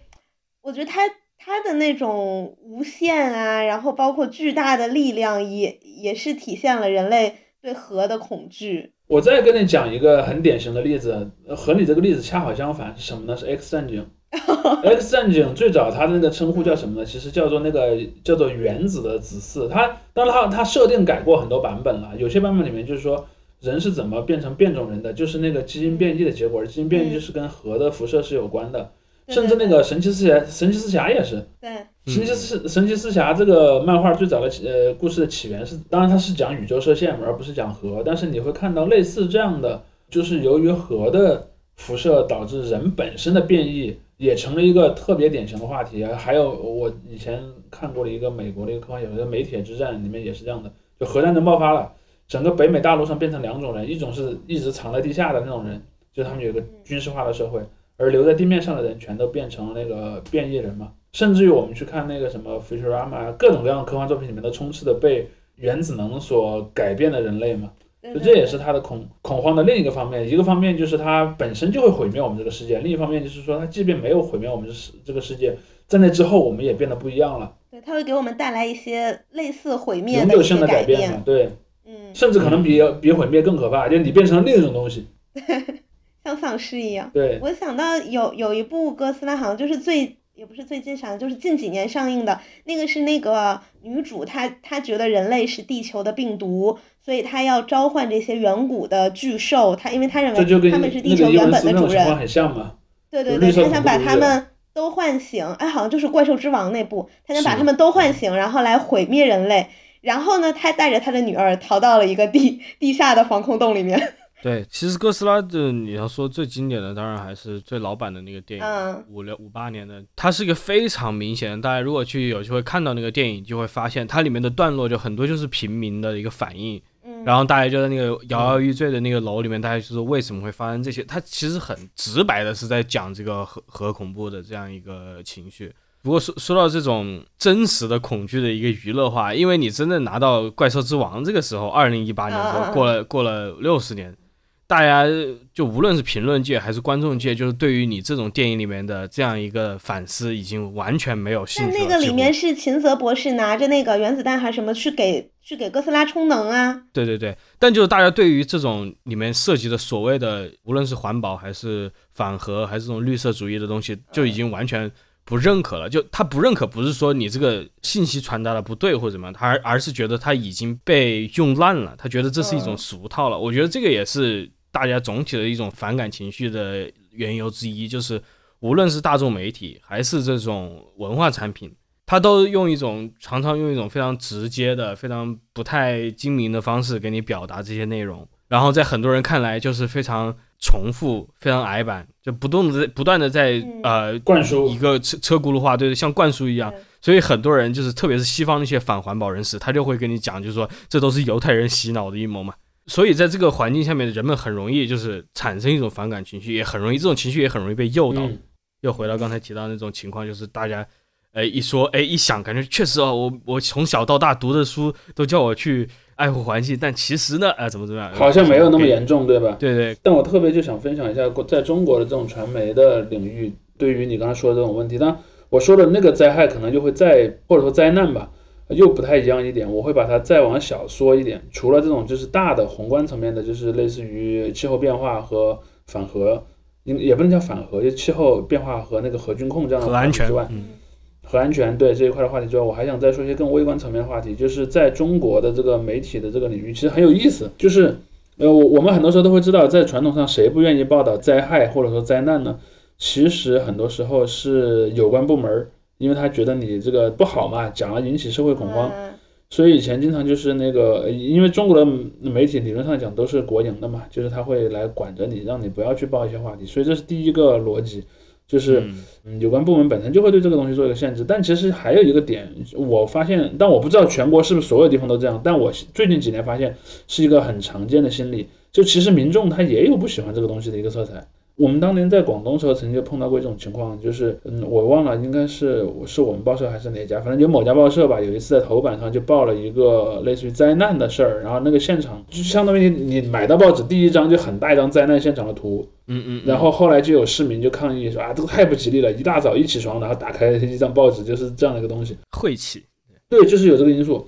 我觉得他他的那种无限啊，然后包括巨大的力量也，也是体现了人类对核的恐惧。我再跟你讲一个很典型的例子，呃和你这个例子恰好相反，是什么呢？是 X 战警。<laughs> X 战警最早它的那个称呼叫什么呢？其实叫做那个叫做原子的子嗣。它当然它它设定改过很多版本了，有些版本里面就是说人是怎么变成变种人的，就是那个基因变异的结果，而基因变异是跟核的辐射是有关的。对甚至那个神奇四侠，神奇四侠也是。对，神奇四神奇四侠这个漫画最早的起呃故事的起源是，当然它是讲宇宙射线而不是讲核，但是你会看到类似这样的，就是由于核的辐射导致人本身的变异，也成了一个特别典型的话题。还有我以前看过的一个美国的一个科幻小说叫《煤铁之战》，里面也是这样的，就核战争爆发了，整个北美大陆上变成两种人，一种是一直藏在地下的那种人，就是他们有个军事化的社会。而留在地面上的人全都变成了那个变异人嘛，甚至于我们去看那个什么 Futurama，各种各样的科幻作品里面都充斥着被原子能所改变的人类嘛，就这也是他的恐恐慌的另一个方面。一个方面就是它本身就会毁灭我们这个世界，另一方面就是说它即便没有毁灭我们这世这个世界，在那之后我们也变得不一样了，对，它会给我们带来一些类似毁灭永久性的改变。嘛，对，嗯，甚至可能比比毁灭更可怕，就是你变成了另一种东西，<laughs> 像丧尸一样。对，我想到有有一部哥斯拉，好像就是最也不是最近上，就是近几年上映的那个是那个女主她她觉得人类是地球的病毒，所以她要召唤这些远古的巨兽，她因为她认为他们是地球原本的主人，很像嘛，对对对，她想把他们都唤醒，哎，好像就是怪兽之王那部，她想把是他们都唤醒，然后来毁灭人类。然后呢，她带着她的女儿逃到了一个地地下的防空洞里面。对，其实哥斯拉的你要说最经典的，当然还是最老版的那个电影，嗯五六五八年的，它是一个非常明显的。大家如果去有机会看到那个电影，就会发现它里面的段落就很多就是平民的一个反应，嗯，然后大家就在那个摇摇欲坠的那个楼里面，大家就是为什么会发生这些？它其实很直白的是在讲这个核核恐怖的这样一个情绪。不过说说到这种真实的恐惧的一个娱乐化，因为你真正拿到《怪兽之王》这个时候，二零一八年过了过了六十年，大家就无论是评论界还是观众界，就是对于你这种电影里面的这样一个反思，已经完全没有兴趣了。那个里面是秦泽博士拿着那个原子弹还是什么去给去给哥斯拉充能啊？对对对，但就是大家对于这种里面涉及的所谓的，无论是环保还是反核，还是这种绿色主义的东西，就已经完全不认可了。就他不认可，不是说你这个信息传达的不对或者怎么样，他而而是觉得他已经被用烂了，他觉得这是一种嗯俗套了。我觉得这个也是大家总体的一种反感情绪的缘由之一，就是无论是大众媒体还是这种文化产品。它都用一种常常用一种非常直接的、非常不太精明的方式给你表达这些内容，然后在很多人看来就是非常重复、非常矮板，就不断的在不断的在嗯呃灌输一个车车轱辘话，对，像灌输一样。所以很多人就是特别是西方那些反环保人士，他就会跟你讲，就是说这都是犹太人洗脑的阴谋嘛。所以在这个环境下面，人们很容易就是产生一种反感情绪，也很容易这种情绪也很容易被诱导。嗯又回到刚才提到那种情况，就是大家，哎，一说，哎，一想，感觉确实哦，我我从小到大读的书都叫我去爱护环境，但其实呢，呃，怎么怎么样，<laughs> 好像没有那么。严重，对吧？对对，但我特别就想分享一下，在中国的这种传媒的领域，对于你刚才说的这种问题，当然我说的那个灾害可能就会再或者说灾难吧，又不太一样一点，我会把它再往小说一点。除了这种就是大的宏观层面的，就是类似于气候变化和反核，也也不能叫反核，就气候变化和那个核军控这样的核安全话题之外，，嗯核安全对这一块的话题之外，我还想再说一些更微观层面的话题，就是在中国的这个媒体的这个领域，其实很有意思。就是呃，我我们很多时候都会知道，在传统上谁不愿意报道灾害或者说灾难呢？其实很多时候是有关部门儿，因为他觉得你这个不好嘛，讲了引起社会恐慌，啊所以以前经常就是那个，呃因为中国的媒体理论上讲都是国营的嘛，就是他会来管着你，让你不要去报一些话题，所以这是第一个逻辑，就是。嗯嗯，有关部门本身就会对这个东西做一个限制，但其实还有一个点，我发现，但我不知道全国是不是所有地方都这样，但我最近几年发现是一个很常见的心理，就其实民众他也有不喜欢这个东西的一个色彩。我们当年在广东时候曾经就碰到过一种情况，就是嗯，我忘了应该是是我们报社还是哪家，反正就某家报社吧，有一次在头版上就报了一个类似于灾难的事儿，然后那个现场就相当于你你买到报纸第一张就很大一张灾难现场的图，嗯嗯，然后后来就有市民就抗议说啊，这个太不吉利了，一大早一起床，然后打开一张报纸，就是这样的一个东西。晦气，对，就是有这个因素，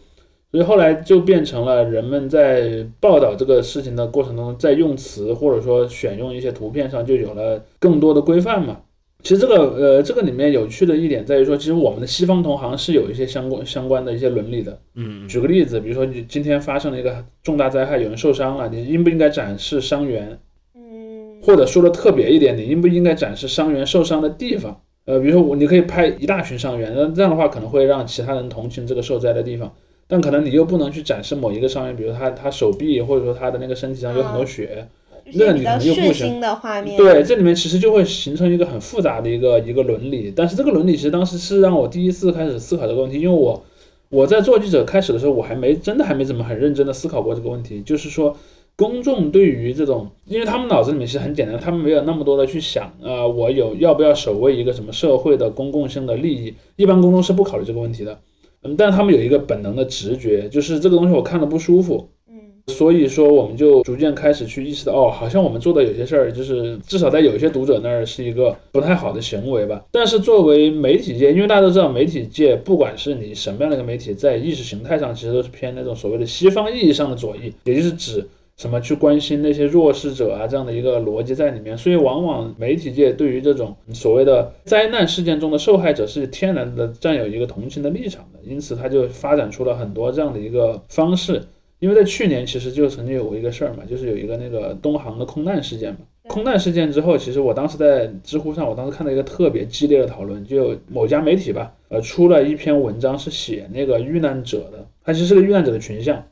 所以后来就变成了人们在报道这个事情的过程中，在用词或者说选用一些图片上就有了更多的规范嘛。其实这个呃，这个里面有趣的一点在于说，其实我们的西方同行是有一些相关相关的一些伦理的。嗯，举个例子，比如说你今天发生了一个重大灾害，有人受伤了，你应不应该展示伤员？嗯，或者说的特别一点，你应不应该展示伤员受伤的地方？呃，比如说我，你可以拍一大群伤员，那这样的话可能会让其他人同情这个受灾的地方，但可能你又不能去展示某一个伤员，比如他他手臂或者说他的那个身体上有很多血，那你可能又不血行的画面，对，这里面其实就会形成一个很复杂的一个一个伦理，但是这个伦理其实当时是让我第一次开始思考这个问题，因为我我在做记者开始的时候，我还没真的还没怎么很认真的思考过这个问题，就是说公众对于这种，因为他们脑子里面其实很简单，他们没有那么多的去想，呃，我有要不要守卫一个什么社会的公共性的利益，一般公众是不考虑这个问题的，嗯，但他们有一个本能的直觉，就是这个东西我看了不舒服，嗯，所以说，我们就逐渐开始去意识到，哦，好像我们做的有些事儿，就是至少在有一些读者那儿是一个不太好的行为吧。但是作为媒体界，因为大家都知道，媒体界不管是你什么样的一个媒体，在意识形态上其实都是偏那种所谓的西方意义上的左翼，也就是指什么去关心那些弱势者啊这样的一个逻辑在里面。所以，往往媒体界对于这种所谓的灾难事件中的受害者是天然的占有一个同情的立场的，因此他就发展出了很多这样的一个方式。因为在去年其实就曾经有过一个事儿嘛，就是有一个那个东航的空难事件嘛。空难事件之后，其实我当时在知乎上，我当时看到一个特别激烈的讨论，就有某家媒体吧，呃，出了一篇文章是写那个遇难者的，它其实是个遇难者的群像，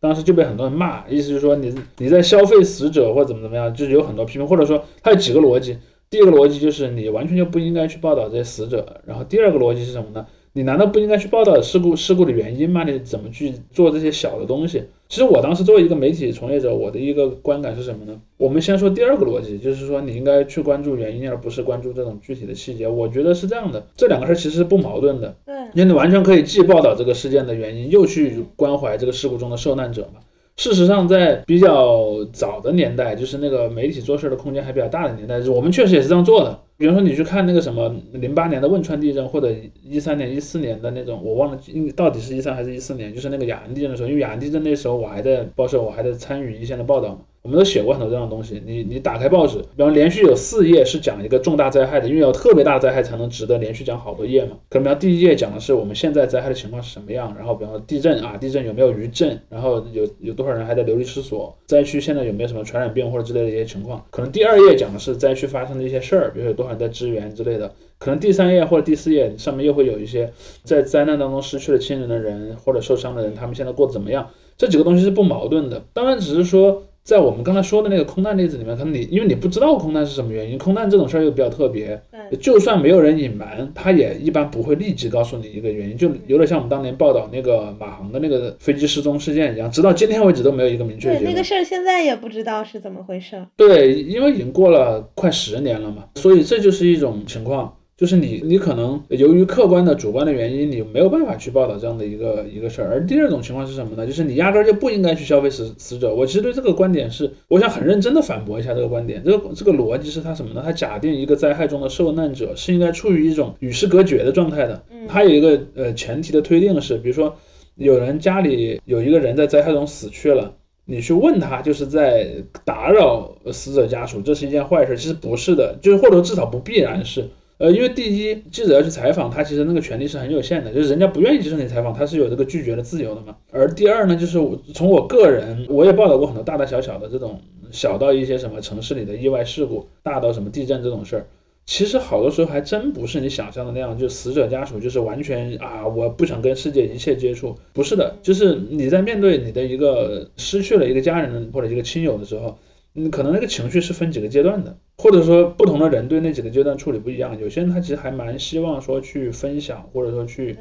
当时就被很多人骂，意思就是说你你在消费死者或怎么怎么样，就是有很多批评，或者说它有几个逻辑，第一个逻辑就是你完全就不应该去报道这些死者，然后第二个逻辑是什么呢？你难道不应该去报道事故事故的原因吗？你怎么去做这些小的东西？其实我当时作为一个媒体从业者，我的一个观感是什么呢？我们先说第二个逻辑，就是说你应该去关注原因，而不是关注这种具体的细节。我觉得是这样的，这两个事儿其实是不矛盾的，因为你完全可以既报道这个事件的原因，又去关怀这个事故中的受难者嘛。事实上，在比较早的年代，就是那个媒体做事的空间还比较大的年代，我们确实也是这样做的。比如说，你去看那个什么零八年的汶川地震，或者一三年、一四年的那种，我忘了应到底是一三还是一四年，就是那个雅安地震的时候，因为雅安地震那时候我还在报社，我还在参与一线的报道嘛。我们都写过很多这样的东西。你你打开报纸，比方连续有四页是讲一个重大灾害的，因为有特别大灾害才能值得连续讲好多页嘛。可能比方第一页讲的是我们现在灾害的情况是什么样，然后比方说地震啊，地震有没有余震，然后有有多少人还在流离失所，灾区现在有没有什么传染病或者之类的一些情况。可能第二页讲的是灾区发生的一些事儿，比如说有多少人在支援之类的。可能第三页或者第四页上面又会有一些在灾难当中失去了亲人的人或者受伤的人，他们现在过得怎么样？这几个东西是不矛盾的。当然，只是说在我们刚才说的那个空难例子里面，可能你因为你不知道空难是什么原因，空难这种事儿又比较特别，对，就算没有人隐瞒，他也一般不会立即告诉你一个原因，就有点像我们当年报道那个马航的那个飞机失踪事件一样，直到今天为止都没有一个明确的对，那个事儿现在也不知道是怎么回事儿。对，因为已经过了快十年了嘛，所以这就是一种情况，就是你你可能由于客观的、主观的原因，你没有办法去报道这样的一个一个事儿。而第二种情况是什么呢？就是你压根儿就不应该去消费死死者。我其实对这个观点是，我想很认真的反驳一下这个观点。这个这个逻辑是他什么呢？他假定一个灾害中的受难者是应该处于一种与世隔绝的状态的。他有一个呃前提的推定是，比如说有人家里有一个人在灾害中死去了。你去问他，就是在打扰死者家属，这是一件坏事。其实不是的，就是或者至少不必然是。呃，因为第一，记者要去采访他，其实那个权利是很有限的，就是人家不愿意接受你采访，他是有这个拒绝的自由的嘛。而第二呢，就是我从我个人，我也报道过很多大大小小的这种，小到一些什么城市里的意外事故，大到什么地震这种事儿。其实好多时候还真不是你想象的那样，就死者家属就是完全啊，我不想跟世界一切接触，不是的，就是你在面对你的一个失去了一个家人或者一个亲友的时候，你可能那个情绪是分几个阶段的，或者说不同的人对那几个阶段处理不一样，有些人他其实还蛮希望说去分享，或者说去。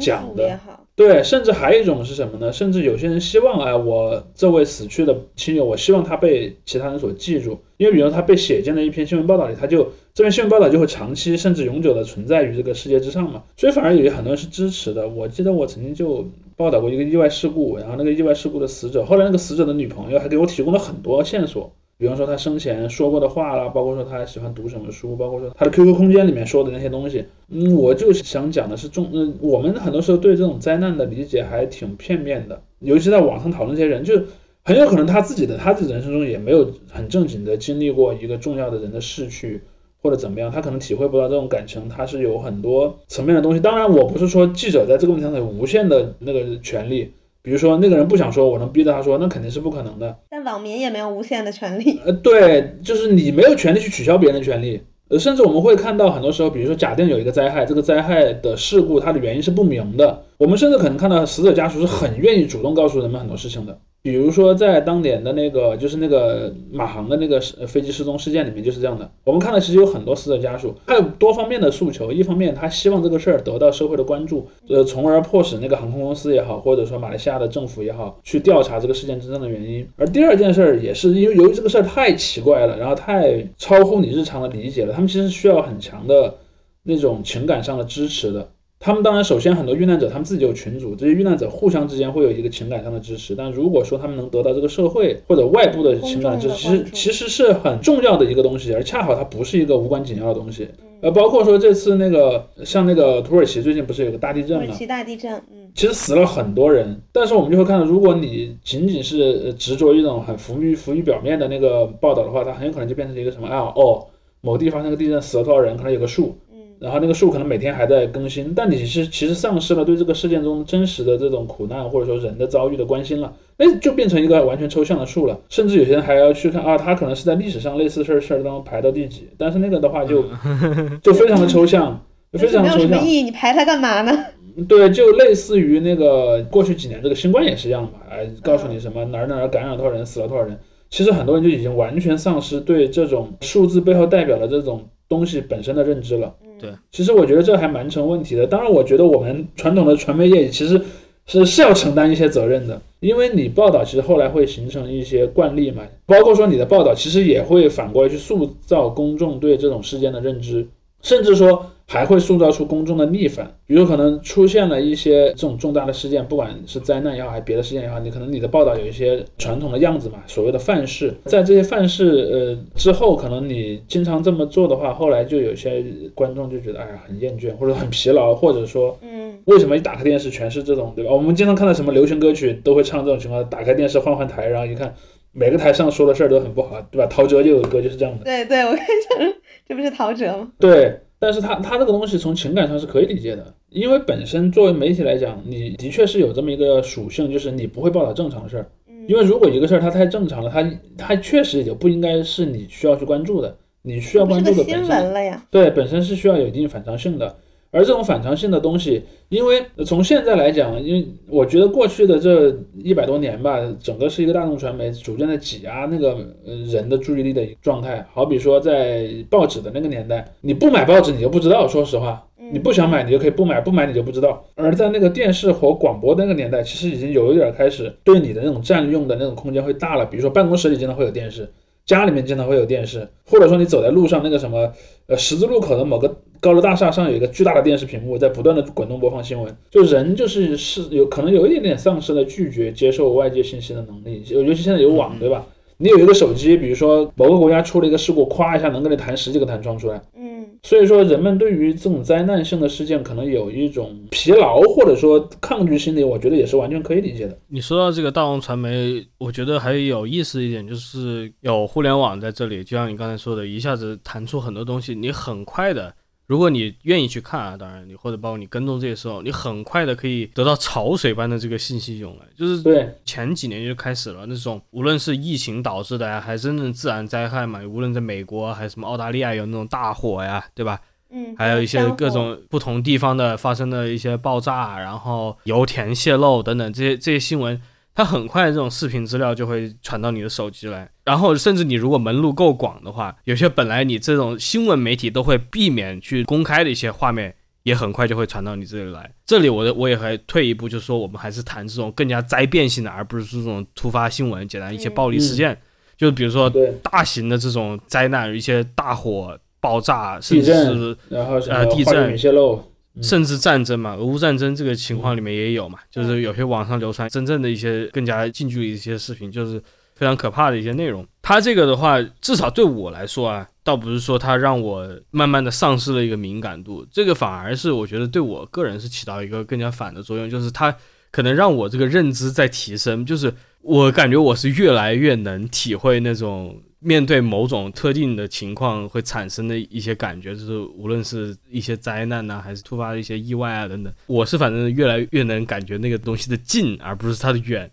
讲的对，甚至还有一种是什么呢？甚至有些人希望，哎，我这位死去的亲友，我希望他被其他人所记住，因为比如他被写进了一篇新闻报道里，他就这篇新闻报道就会长期甚至永久的存在于这个世界之上嘛。所以反而有很多人是支持的。我记得我曾经就报道过一个意外事故，然后那个意外事故的死者，后来那个死者的女朋友还给我提供了很多线索。比方说他生前说过的话啦，包括说他喜欢读什么书，包括说他的 QQ 空间里面说的那些东西，嗯，我就想讲的是中，嗯，我们很多时候对这种灾难的理解还挺片面的，尤其在网上讨论这些人，就很有可能他自己的他自己人生中也没有很正经的经历过一个重要的人的逝去或者怎么样，他可能体会不到这种感情，他是有很多层面的东西。当然，我不是说记者在这个问题上有无限的那个权利。比如说那个人不想说，我能逼着他说，那肯定是不可能的。但网民也没有无限的权利。呃，对，就是你没有权利去取消别人的权利。呃，甚至我们会看到很多时候，比如说假定有一个灾害，这个灾害的事故它的原因是不明的，我们甚至可能看到死者家属是很愿意主动告诉人们很多事情的。比如说，在当年的那个，就是那个马航的那个飞机失踪事件里面，就是这样的。我们看到其实有很多死者家属，他有多方面的诉求。一方面，他希望这个事儿得到社会的关注，呃，从而迫使那个航空公司也好，或者说马来西亚的政府也好，去调查这个事件真正的原因。而第二件事儿也是因为由于这个事儿太奇怪了，然后太超乎你日常的理解了，他们其实需要很强的那种情感上的支持的。他们当然，首先很多遇难者，他们自己有群组，这些遇难者互相之间会有一个情感上的支持。但如果说他们能得到这个社会或者外部的情感支持，其实其实是很重要的一个东西，而恰好它不是一个无关紧要的东西。呃，包括说这次那个像那个土耳其最近不是有个大地震吗？土耳其大地震，嗯，其实死了很多人。但是我们就会看到，如果你仅仅是执着一种很浮于浮于表面的那个报道的话，它很有可能就变成一个什么啊？哦，某地发生个地震，死了多少人？可能有个数。然后那个树可能每天还在更新，但你是其实丧失了对这个事件中真实的这种苦难或者说人的遭遇的关心了，那就变成一个完全抽象的数了。甚至有些人还要去看啊，他可能是在历史上类似事儿事儿当中排到第几，但是那个的话就 <laughs> 就非常的抽象，非常抽象。意义，你排它干嘛呢？<laughs> 对，就类似于那个过去几年这个新冠也是一样嘛，哎，告诉你什么哪儿哪儿感染多少人，死了多少人，其实很多人就已经完全丧失对这种数字背后代表的这种东西本身的认知了。对，其实我觉得这还蛮成问题的。当然，我觉得我们传统的传媒业其实是是要承担一些责任的，因为你报道其实后来会形成一些惯例嘛，包括说你的报道其实也会反过来去塑造公众对这种事件的认知，甚至说。还会塑造出公众的逆反，比如可能出现了一些这种重大的事件，不管是灾难也好，还是别的事件也好，你可能你的报道有一些传统的样子嘛，所谓的范式，在这些范式呃之后，可能你经常这么做的话，后来就有些观众就觉得哎呀很厌倦或者很疲劳，或者说嗯，为什么一打开电视全是这种对吧？我们经常看到什么流行歌曲都会唱这种情况，打开电视换换台，然后一看每个台上说的事儿都很不好，对吧？陶喆就有歌就是这样的。对对，我跟你讲，这不是陶喆吗？对。但是他他这个东西从情感上是可以理解的，因为本身作为媒体来讲，你的确是有这么一个属性，就是你不会报道正常的事儿。因为如果一个事儿它太正常了，它它确实也就不应该是你需要去关注的。你需要关注的本身对本身是需要有一定反常性的。而这种反常性的东西，因为从现在来讲，因为我觉得过去的这一百多年吧，整个是一个大众传媒逐渐的挤压那个呃人的注意力的状态。好比说在报纸的那个年代，你不买报纸你就不知道，说实话，你不想买你就可以不买，不买你就不知道。而在那个电视和广播那个年代，其实已经有一点开始对你的那种占用的那种空间会大了。比如说办公室里经常会有电视。家里面经常会有电视，或者说你走在路上那个什么呃十字路口的某个高楼大厦上有一个巨大的电视屏幕在不断的滚动播放新闻，就人就是是有可能有一点点丧失了拒绝接受外界信息的能力，尤尤其现在有网，对吧？你有一个手机，比如说某个国家出了一个事故，咵一下能跟你弹十几个弹窗出来。所以说，人们对于这种灾难性的事件可能有一种疲劳或者说抗拒心理，我觉得也是完全可以理解的。你说到这个大众传媒，我觉得还有意思一点就是有互联网在这里，就像你刚才说的，一下子弹出很多东西，你很快的。如果你愿意去看啊，当然你或者包括你跟踪这些时候，你很快的可以得到潮水般的这个信息涌来，就是，前几年就开始了那种，无论是疫情导致的呀，还是那种自然灾害嘛，无论在美国还是什么澳大利亚有那种大火呀，对吧？嗯，还有一些各种不同地方的发生的一些爆炸，然后油田泄漏等等这些这些新闻，它很快这种视频资料就会传到你的手机来，然后甚至你如果门路够广的话，有些本来你这种新闻媒体都会避免去公开的一些画面。也很快就会传到你这里来。这里我的我也还退一步，就说我们还是谈这种更加灾变性的，而不是这种突发新闻、简单一些暴力事件。就比如说，大型的这种灾难，一些大火、爆炸，甚至地震是然后呃地震甚至战争嘛，俄乌战争这个情况里面也有嘛，就是有些网上流传真正的一些更加近距离的一些视频，就是非常可怕的一些内容。它这个的话，至少对我来说啊，倒不是说它让我慢慢的丧失了一个敏感度，这个反而是我觉得对我个人是起到一个更加反的作用，就是它可能让我这个认知在提升，就是我感觉我是越来越能体会那种面对某种特定的情况会产生的一些感觉，就是无论是一些灾难呐、还是突发的一些意外啊等等，我是反正越来越能感觉那个东西的近，而不是它的远。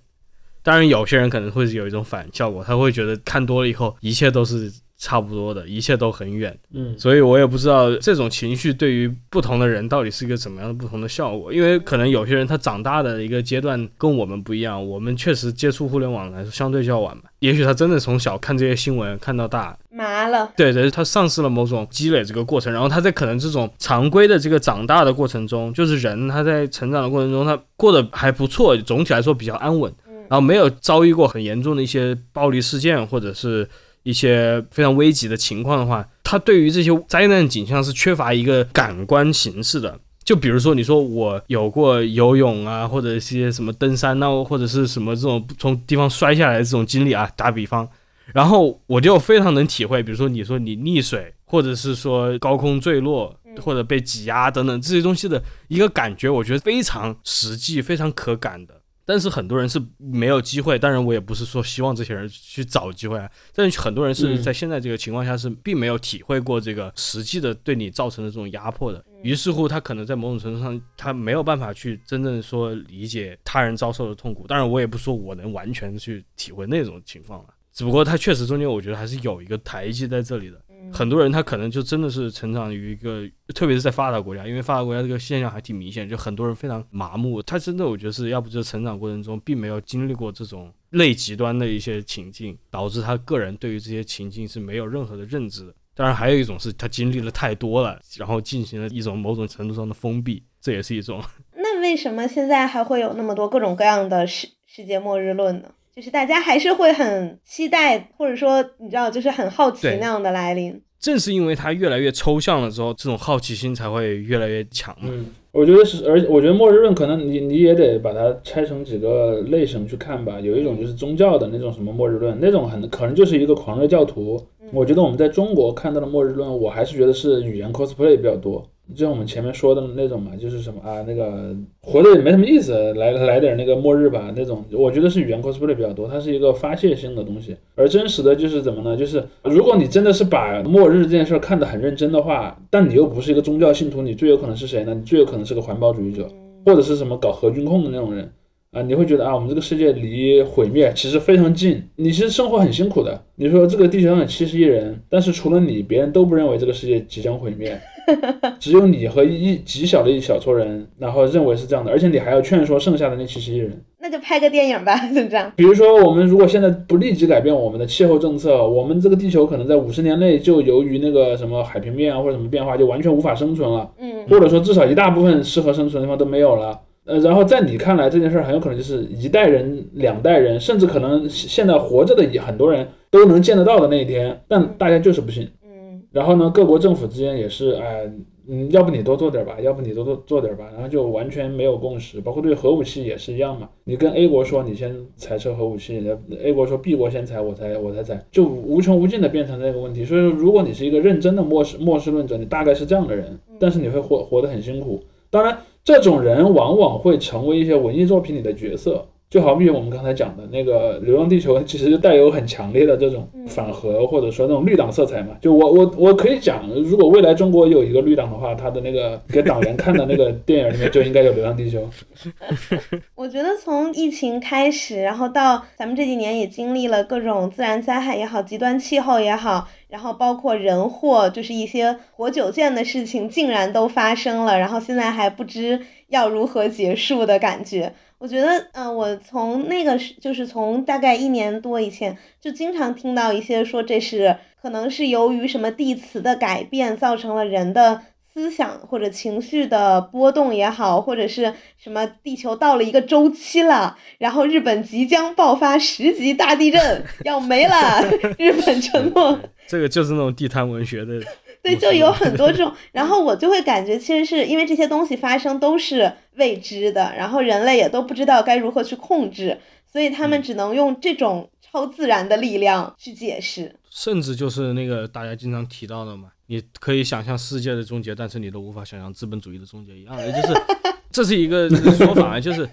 当然，有些人可能会有一种反效果，他会觉得看多了以后，一切都是差不多的，一切都很远。嗯，所以我也不知道这种情绪对于不同的人到底是一个怎么样的不同的效果，因为可能有些人他长大的一个阶段跟我们不一样，我们确实接触互联网来说相对较晚嘛，也许他真的从小看这些新闻看到大，麻了。对对，他丧失了某种积累这个过程，然后他在可能这种常规的这个长大的过程中，就是人他在成长的过程中，他过得还不错，总体来说比较安稳，然后没有遭遇过很严重的一些暴力事件或者是一些非常危急的情况的话，他对于这些灾难景象是缺乏一个感官形式的。就比如说，你说我有过游泳啊，或者一些什么登山呐、或者是什么这种从地方摔下来的这种经历啊，打比方，然后我就非常能体会，比如说你说你溺水，或者是说高空坠落，或者被挤压等等这些东西的一个感觉，我觉得非常实际、非常可感的。但是很多人是没有机会，当然我也不是说希望这些人去找机会啊，但是很多人是嗯在现在这个情况下是并没有体会过这个实际的对你造成的这种压迫的，于是乎他可能在某种程度上他没有办法去真正说理解他人遭受的痛苦。当然我也不说我能完全去体会那种情况了，只不过他确实中间我觉得还是有一个台阶在这里的。很多人他可能就真的是成长于一个，特别是在发达国家，因为发达国家这个现象还挺明显，就很多人非常麻木。他真的我觉得是要不就是成长过程中并没有经历过这种类极端的一些情境，导致他个人对于这些情境是没有任何的认知的。当然还有一种是他经历了太多了，然后进行了一种某种程度上的封闭，这也是一种。那为什么现在还会有那么多各种各样的世世界末日论呢？就是大家还是会很期待，或者说你知道，就是很好奇那样的来临。正是因为它越来越抽象了之后，这种好奇心才会越来越强。嗯，我觉得是，而且我觉得末日论可能你你也得把它拆成几个类型去看吧。有一种就是宗教的那种什么末日论，那种很可能就是一个狂热教徒。我觉得我们在中国看到的末日论，我还是觉得是语言 cosplay 比较多。就像我们前面说的那种嘛，就是什么啊，那个活着也没什么意思，来来点那个末日吧那种，我觉得是语言 cosplay 比较多，它是一个发泄性的东西。而真实的就是怎么呢？就是如果你真的是把末日这件事儿看得很认真的话，但你又不是一个宗教信徒，你最有可能是谁呢？你最有可能是个环保主义者，或者是什么搞核军控的那种人。啊，你会觉得啊，我们这个世界离毁灭其实非常近，你其实生活很辛苦的。你说这个地球上有七十亿人，但是除了你，别人都不认为这个世界即将毁灭，<laughs> 只有你和一极小的一小撮人，然后认为是这样的，而且你还要劝说剩下的那七十亿人。那就拍个电影吧，就这样。比如说，我们如果现在不立即改变我们的气候政策，我们这个地球可能在五十年内就由于那个什么海平面啊或者什么变化，就完全无法生存了，嗯或者说至少一大部分适合生存的地方都没有了。呃，然后在你看来这件事儿很有可能就是一代人、两代人，甚至可能现在活着的也很多人都能见得到的那一天，但大家就是不信。嗯然后呢，各国政府之间也是，哎，嗯，要不你多做点儿吧，要不你多做做点儿吧，然后就完全没有共识。包括对核武器也是一样嘛，你跟 A 国说你先裁撤核武器，A 国说 B 国先裁，我才我才裁，就无穷无尽的变成这个问题。所以说，如果你是一个认真的末世末世论者，你大概是这样的人，但是你会活活得很辛苦。当然，这种人往往会成为一些文艺作品里的角色。就好比我们刚才讲的那个《流浪地球》，其实就带有很强烈的这种反核或者说那种绿党色彩嘛。就我我我可以讲，如果未来中国有一个绿党的话，他的那个给党员看的那个电影里面就应该有《流浪地球》。<laughs> 我觉得从疫情开始，然后到咱们这几年也经历了各种自然灾害也好，极端气候也好，然后包括人祸，就是一些活久见的事情竟然都发生了，然后现在还不知要如何结束的感觉。我觉得，嗯、我从那个是就是从大概一年多以前，就经常听到一些说这是可能是由于什么地磁的改变造成了人的思想或者情绪的波动也好，或者是什么地球到了一个周期了，然后日本即将爆发十级大地震，要没了，<laughs> 日本沉没。<laughs> 这个就是那种地摊文学的，<laughs> 对，就有很多这种，然后我就会感觉，其实是因为这些东西发生都是未知的，然后人类也都不知道该如何去控制，所以他们只能用这种超自然的力量去解释。甚至就是那个大家经常提到的嘛，你可以想象世界的终结，但是你都无法想象资本主义的终结一样的，就是 <laughs> 这是一个说法，就是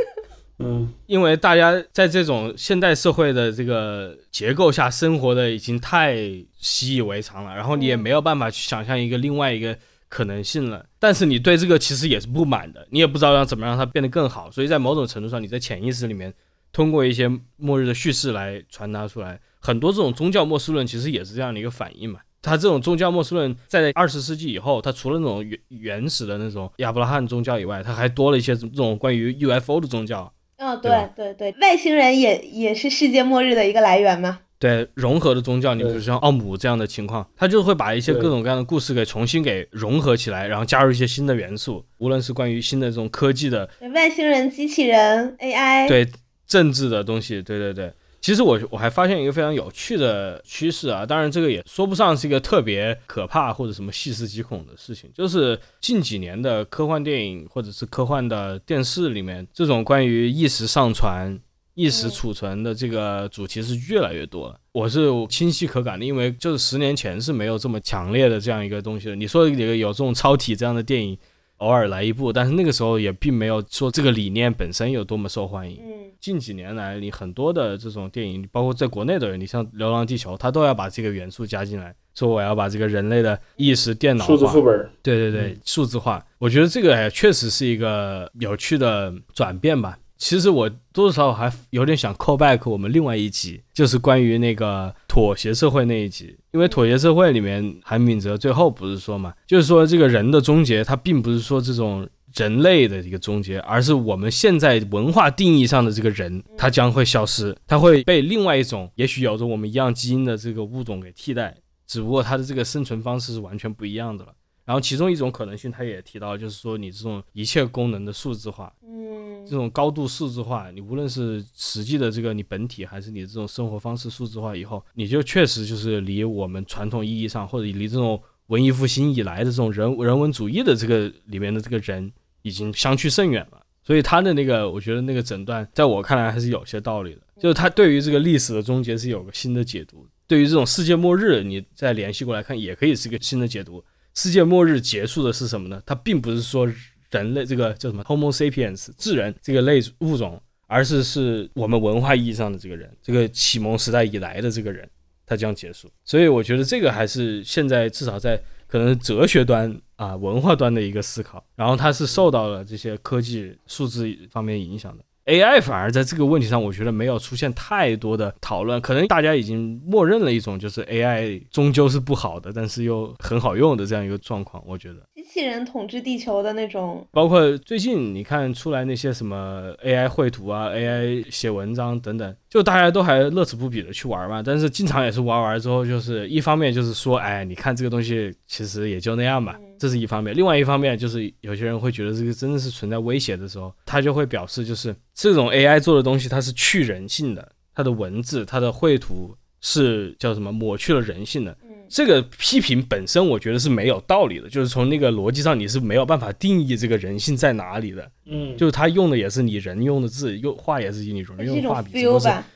嗯因为大家在这种现代社会的这个结构下生活的已经太习以为常了，然后你也没有办法去想象一个另外一个可能性了。但是你对这个其实也是不满的，你也不知道要怎么让它变得更好，所以在某种程度上，你在潜意识里面通过一些末日的叙事来传达出来。很多这种宗教末世论其实也是这样的一个反应嘛。它这种宗教末世论在二十世纪以后，它除了那种原原始的那种亚伯拉罕宗教以外，它还多了一些这种关于 UFO 的宗教。嗯，对对对对，外星人也也是世界末日的一个来源嘛。对融合的宗教，你比如像奥姆这样的情况，它就会把一些各种各样的故事给重新给融合起来，然后加入一些新的元素，无论是关于新的这种科技的，外星人、机器人、AI，对政治的东西，对对对。其实我我还发现一个非常有趣的趋势啊，当然这个也说不上是一个特别可怕或者什么细思极恐的事情，就是近几年的科幻电影或者是科幻的电视里面，这种关于意识上传、意识储存的这个主题是越来越多了。我是清晰可感的，因为就是十年前是没有这么强烈的这样一个东西的。你说有有这种超体这样的电影，偶尔来一部，但是那个时候也并没有说这个理念本身有多么受欢迎。嗯近几年来，你很多的这种电影，包括在国内的人，你像《流浪地球》，它都要把这个元素加进来，说我要把这个人类的意识电脑化数字副，本儿，对对对，数字化。我觉得这个哎确实是一个有趣的转变吧。其实我多多少少还有点想 call back 我们另外一集，就是关于那个妥协社会那一集，因为妥协社会里面韩敏哲最后不是说嘛，就是说这个人的终结，它并不是说这种人类的一个终结，而是我们现在文化定义上的这个人，他将会消失，他会被另外一种也许有着我们一样基因的这个物种给替代，只不过他的这个生存方式是完全不一样的了。然后其中一种可能性，他也提到，就是说你这种一切功能的数字化，嗯这种高度数字化，你无论是实际的这个你本体，还是你这种生活方式数字化以后，你就确实就是离我们传统意义上，或者离这种文艺复兴以来的这种人人文主义的这个里面的这个人，已经相去甚远了。所以他的那个，我觉得那个诊断，在我看来还是有些道理的。就是他对于这个历史的终结是有个新的解读，对于这种世界末日，你再联系过来看，也可以是一个新的解读。世界末日结束的是什么呢？它并不是说人类这个叫什么 Homo sapiens 智人这个类物种，而是是我们文化意义上的这个人，这个启蒙时代以来的这个人，他将结束。所以我觉得这个还是现在至少在可能哲学端啊文化端的一个思考，然后它是受到了这些科技数字方面影响的。AI 反而在这个问题上，我觉得没有出现太多的讨论，可能大家已经默认了一种就是 AI 终究是不好的，但是又很好用的这样一个状况。我觉得，人统治地球的那种。包括最近你看出来那些什么 AI 绘图啊、AI 写文章等等，就大家都还乐此不疲的去玩嘛。但是经常也是玩完之后，就是一方面就是说，哎，你看这个东西其实也就那样吧，这是一方面。另外一方面就是有些人会觉得这个真的是存在威胁的时候，他就会表示就是这种 AI 做的东西它是去人性的，它的文字、它的绘图是叫什么抹去了人性的。这个批评本身，我觉得是没有道理的，就是从那个逻辑上，你是没有办法定义这个人性在哪里的。嗯，就是他用的也是你人用的字，用画也是你人用画笔，只不过是吧？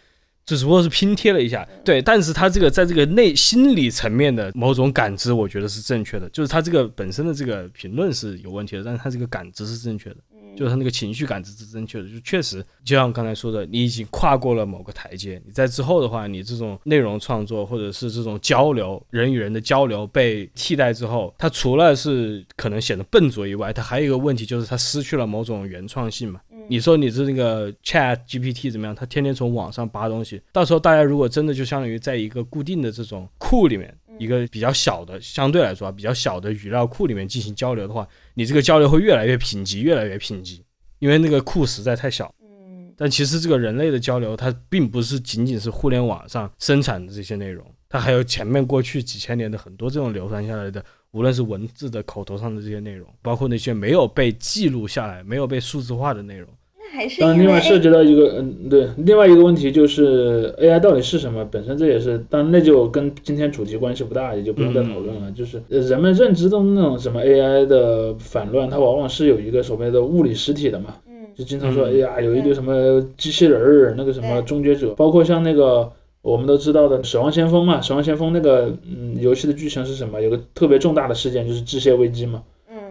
只不过是拼贴了一下。对，但是他这个在这个内心理层面的某种感知，我觉得是正确的。就是他这个本身的这个评论是有问题的，但是他这个感知是正确的。就是他那个情绪感知是正确的，就确实就像刚才说的，你已经跨过了某个台阶，你在之后的话，你这种内容创作或者是这种交流，人与人的交流被替代之后，它除了是可能显得笨拙以外，它还有一个问题就是它失去了某种原创性嘛。你说你是那个 Chat GPT 怎么样？它天天从网上扒东西，到时候大家如果真的就相当于在一个固定的这种库里面，一个比较小的相对来说啊比较小的语料库里面进行交流的话，你这个交流会越来越贫瘠，越来越贫瘠，因为那个库实在太小。嗯，但其实这个人类的交流，它并不是仅仅是互联网上生产的这些内容，它还有前面过去几千年的很多这种流传下来的，无论是文字的、口头上的这些内容，包括那些没有被记录下来、没有被数字化的内容。那还是当然，因为另外涉及到一个，嗯，对，另外一个问题就是 AI 到底是什么？本身这也是，当然那就跟今天主题关系不大，也就不用再讨论了。就是呃人们认知中那种什么 AI 的反乱，它往往是有一个所谓的物理实体的嘛，嗯就经常说，哎嗯呀，有一堆什么机器人儿，那个什么终结者，包括像那个我们都知道的《守望先锋》嘛，《守望先锋》那个嗯游戏的剧情是什么？有个特别重大的事件就是致谢危机嘛。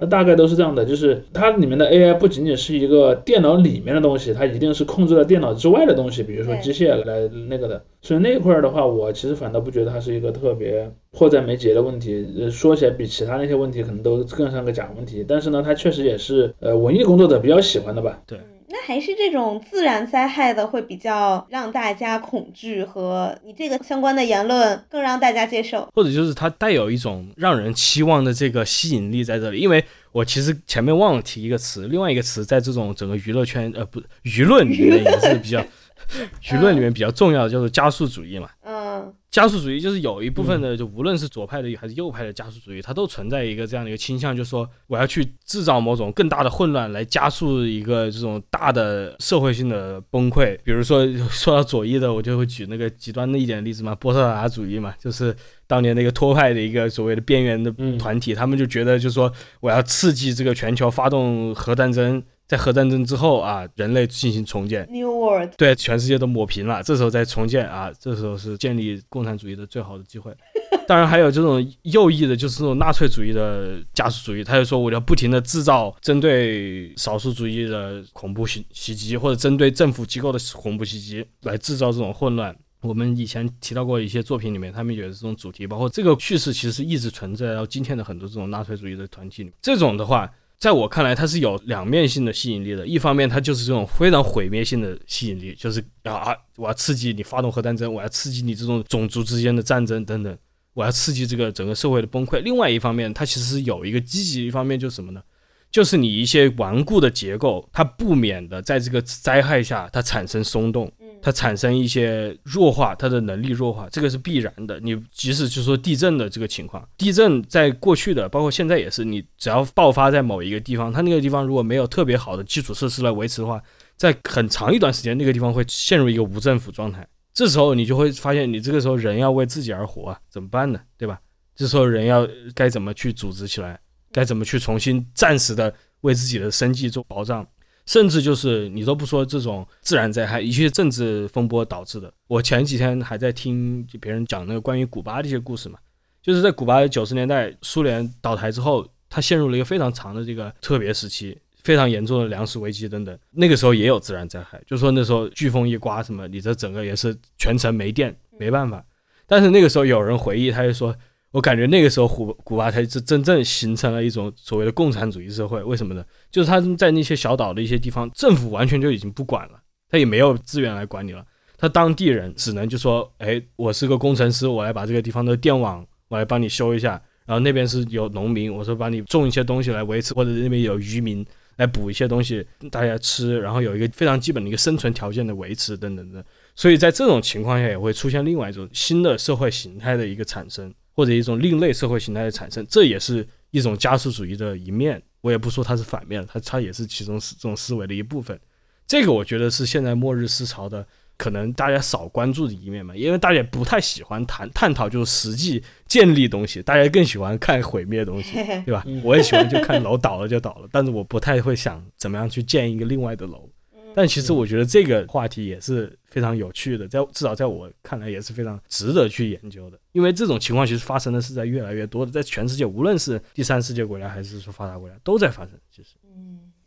大概都是这样的，就是它里面的 AI 不仅仅是一个电脑里面的东西，它一定是控制了电脑之外的东西，比如说机械来那个的。所以那一块儿的话，我其实反倒不觉得它是一个特别迫在眉睫的问题。呃，说起来比其他那些问题可能都更像个假问题，但是呢，它确实也是呃文艺工作者比较喜欢的吧。嗯那还是这种自然灾害的会比较让大家恐惧，和你这个相关的言论更让大家接受。或者就是它带有一种让人期望的这个吸引力在这里，因为我其实前面忘了提一个词，另外一个词在这种整个娱乐圈呃不舆论里面也是比较 <laughs> 舆论里面比较重要的，叫做加速主义嘛。嗯加速主义就是有一部分的，就无论是左派的还是右派的加速主义，它都存在一个这样的一个倾向，就是说我要去制造某种更大的混乱，来加速一个这种大的社会性的崩溃。比如说说到左翼的，我就会举那个极端的一点的例子嘛，波特达主义嘛，就是当年那个托派的一个所谓的边缘的嗯团体，他们就觉得就是说我要刺激这个全球发动核战争。在核战争之后啊，人类进行重建，，New World，对，全世界都抹平了，这时候再重建啊，这时候是建立共产主义的最好的机会。<laughs> 当然还有这种右翼的，就是这种纳粹主义的加速主义，他就说我要不停的制造针对少数主义的恐怖袭袭击，或者针对政府机构的恐怖袭击，来制造这种混乱。我们以前提到过一些作品里面，他们有这种主题，包括这个叙事其实一直存在到今天的很多这种纳粹主义的团体里面。这种的话，在我看来，它是有两面性的吸引力的。一方面，它就是这种非常毁灭性的吸引力，就是啊，我要刺激你发动核战争，我要刺激你这种种族之间的战争等等，我要刺激这个整个社会的崩溃。另外一方面，它其实有一个积极一方面，就是什么呢？就是你一些顽固的结构，它不免的在这个灾害下，它产生松动，它产生一些弱化，它的能力弱化，这个是必然的。你即使就说地震的这个情况，地震在过去的，包括现在也是，你只要爆发在某一个地方，它那个地方如果没有特别好的基础设施来维持的话，在很长一段时间，那个地方会陷入一个无政府状态。这时候你就会发现，你这个时候人要为自己而活啊，怎么办呢？对吧？这时候人要该怎么去组织起来？该怎么去重新暂时的为自己的生计做保障？甚至就是你都不说这种自然灾害，一些政治风波导致的。我前几天还在听别人讲那个关于古巴的一些故事嘛，就是在古巴九十年代苏联倒台之后，它陷入了一个非常长的这个特别时期，非常严重的粮食危机等等。那个时候也有自然灾害，就说那时候飓风一刮，什么你这整个也是全程没电，没办法。但是那个时候有人回忆，他就说。我感觉那个时候古古巴才是真正形成了一种所谓的共产主义社会，为什么呢？就是他在那些小岛的一些地方，政府完全就已经不管了，他也没有资源来管理了，他当地人只能就说，哎，我是个工程师，我来把这个地方的电网我来帮你修一下，然后那边是有农民，我说帮你种一些东西来维持，或者那边有渔民来捕一些东西大家吃，然后有一个非常基本的一个生存条件的维持等等的。所以在这种情况下，也会出现另外一种新的社会形态的一个产生，或者一种另类社会形态的产生，这也是一种加速主义的一面。我也不说它是反面，它它也是其中这种思维的一部分。这个我觉得是现在末日思潮的可能大家少关注的一面嘛，因为大家不太喜欢谈探讨就是实际建立东西，大家更喜欢看毁灭东西，<laughs> 对吧？我也喜欢就看楼倒了就倒了，但是我不太会想怎么样去建一个另外的楼。但其实我觉得这个话题也是非常有趣的，在至少在我看来也是非常值得去研究的，因为这种情况其实发生的是在越来越多的，在全世界，无论是第三世界国家还是说发达国家，都在发生。其实，嗯，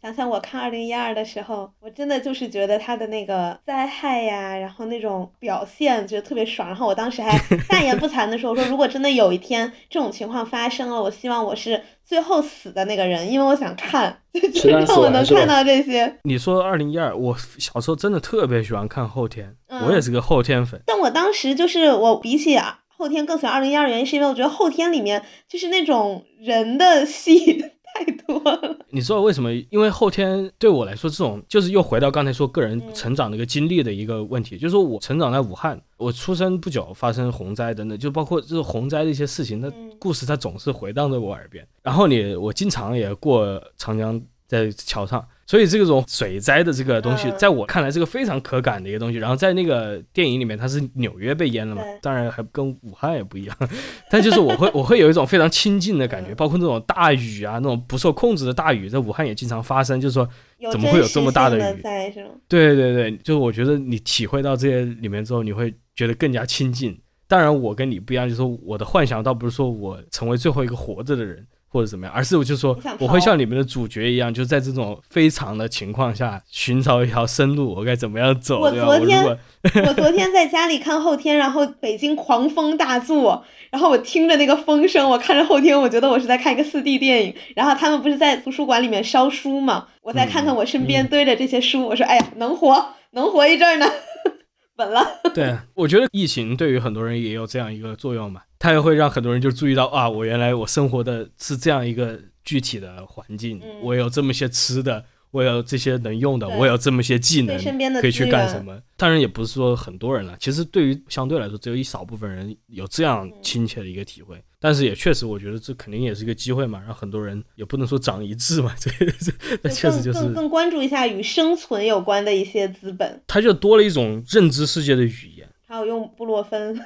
想想我看二零一二的时候，我真的就是觉得他的那个灾害呀，然后那种表现，觉得特别爽。然后我当时还 <laughs> 大言不惭的说：“我说如果真的有一天这种情况发生了，我希望我是。”最后死的那个人，因为我想看，就让我能看到这些。你说二零一二，我小时候真的特别喜欢看后天，我也是个后天粉。但我当时就是我比起后天更喜欢二零一二，原因是因为我觉得后天里面就是那种人的戏。太多了，<laughs> 你知道为什么？因为后天对我来说，这种就是又回到刚才说个人成长的一个经历的一个问题，就是说我成长在武汉，我出生不久发生洪灾等等，就包括这个洪灾的一些事情，它故事它总是回荡在我耳边。然后你我经常也过长江在桥上。所以这种水灾的这个东西，在我看来是个非常可感的一个东西。然后在那个电影里面，它是纽约被淹了嘛，当然还跟武汉也不一样。<laughs> 但就是我会我会有一种非常亲近的感觉，包括那种大雨啊，那种不受控制的大雨，在武汉也经常发生。就是说，怎么会有这么大的雨？对对对，就是我觉得你体会到这些里面之后，你会觉得更加亲近。当然，我跟你不一样，就是说我的幻想倒不是说我成为最后一个活着的人。或者怎么样，而是我就说，我会像里面的主角一样，就在这种非常的情况下寻找一条生路，我该怎么样走？我昨天，我昨天在家里看后天，然后北京狂风大作，然后我听着那个风声，我看着后天，我觉得我是在看一个四 D 电影。然后他们不是在图书馆里面烧书嘛？我再看看我身边堆着这些书，我说，哎呀，能活，能活一阵呢。<laughs> 稳了。<laughs> 对，我觉得疫情对于很多人也有这样一个作用嘛，它也会让很多人就注意到啊，我原来我生活的是这样一个具体的环境，我有这么些吃的。我有这些能用的，我有这么些技能，可以去干什么？当然也不是说很多人了，其实对于相对来说，只有一少部分人有这样亲切的一个体会。但是也确实，我觉得这肯定也是一个机会嘛，让很多人也不能说长一智嘛，<laughs> 这这那确实就是更关注一下与生存有关的一些资本，它就多了一种认知世界的语言，还有用布洛芬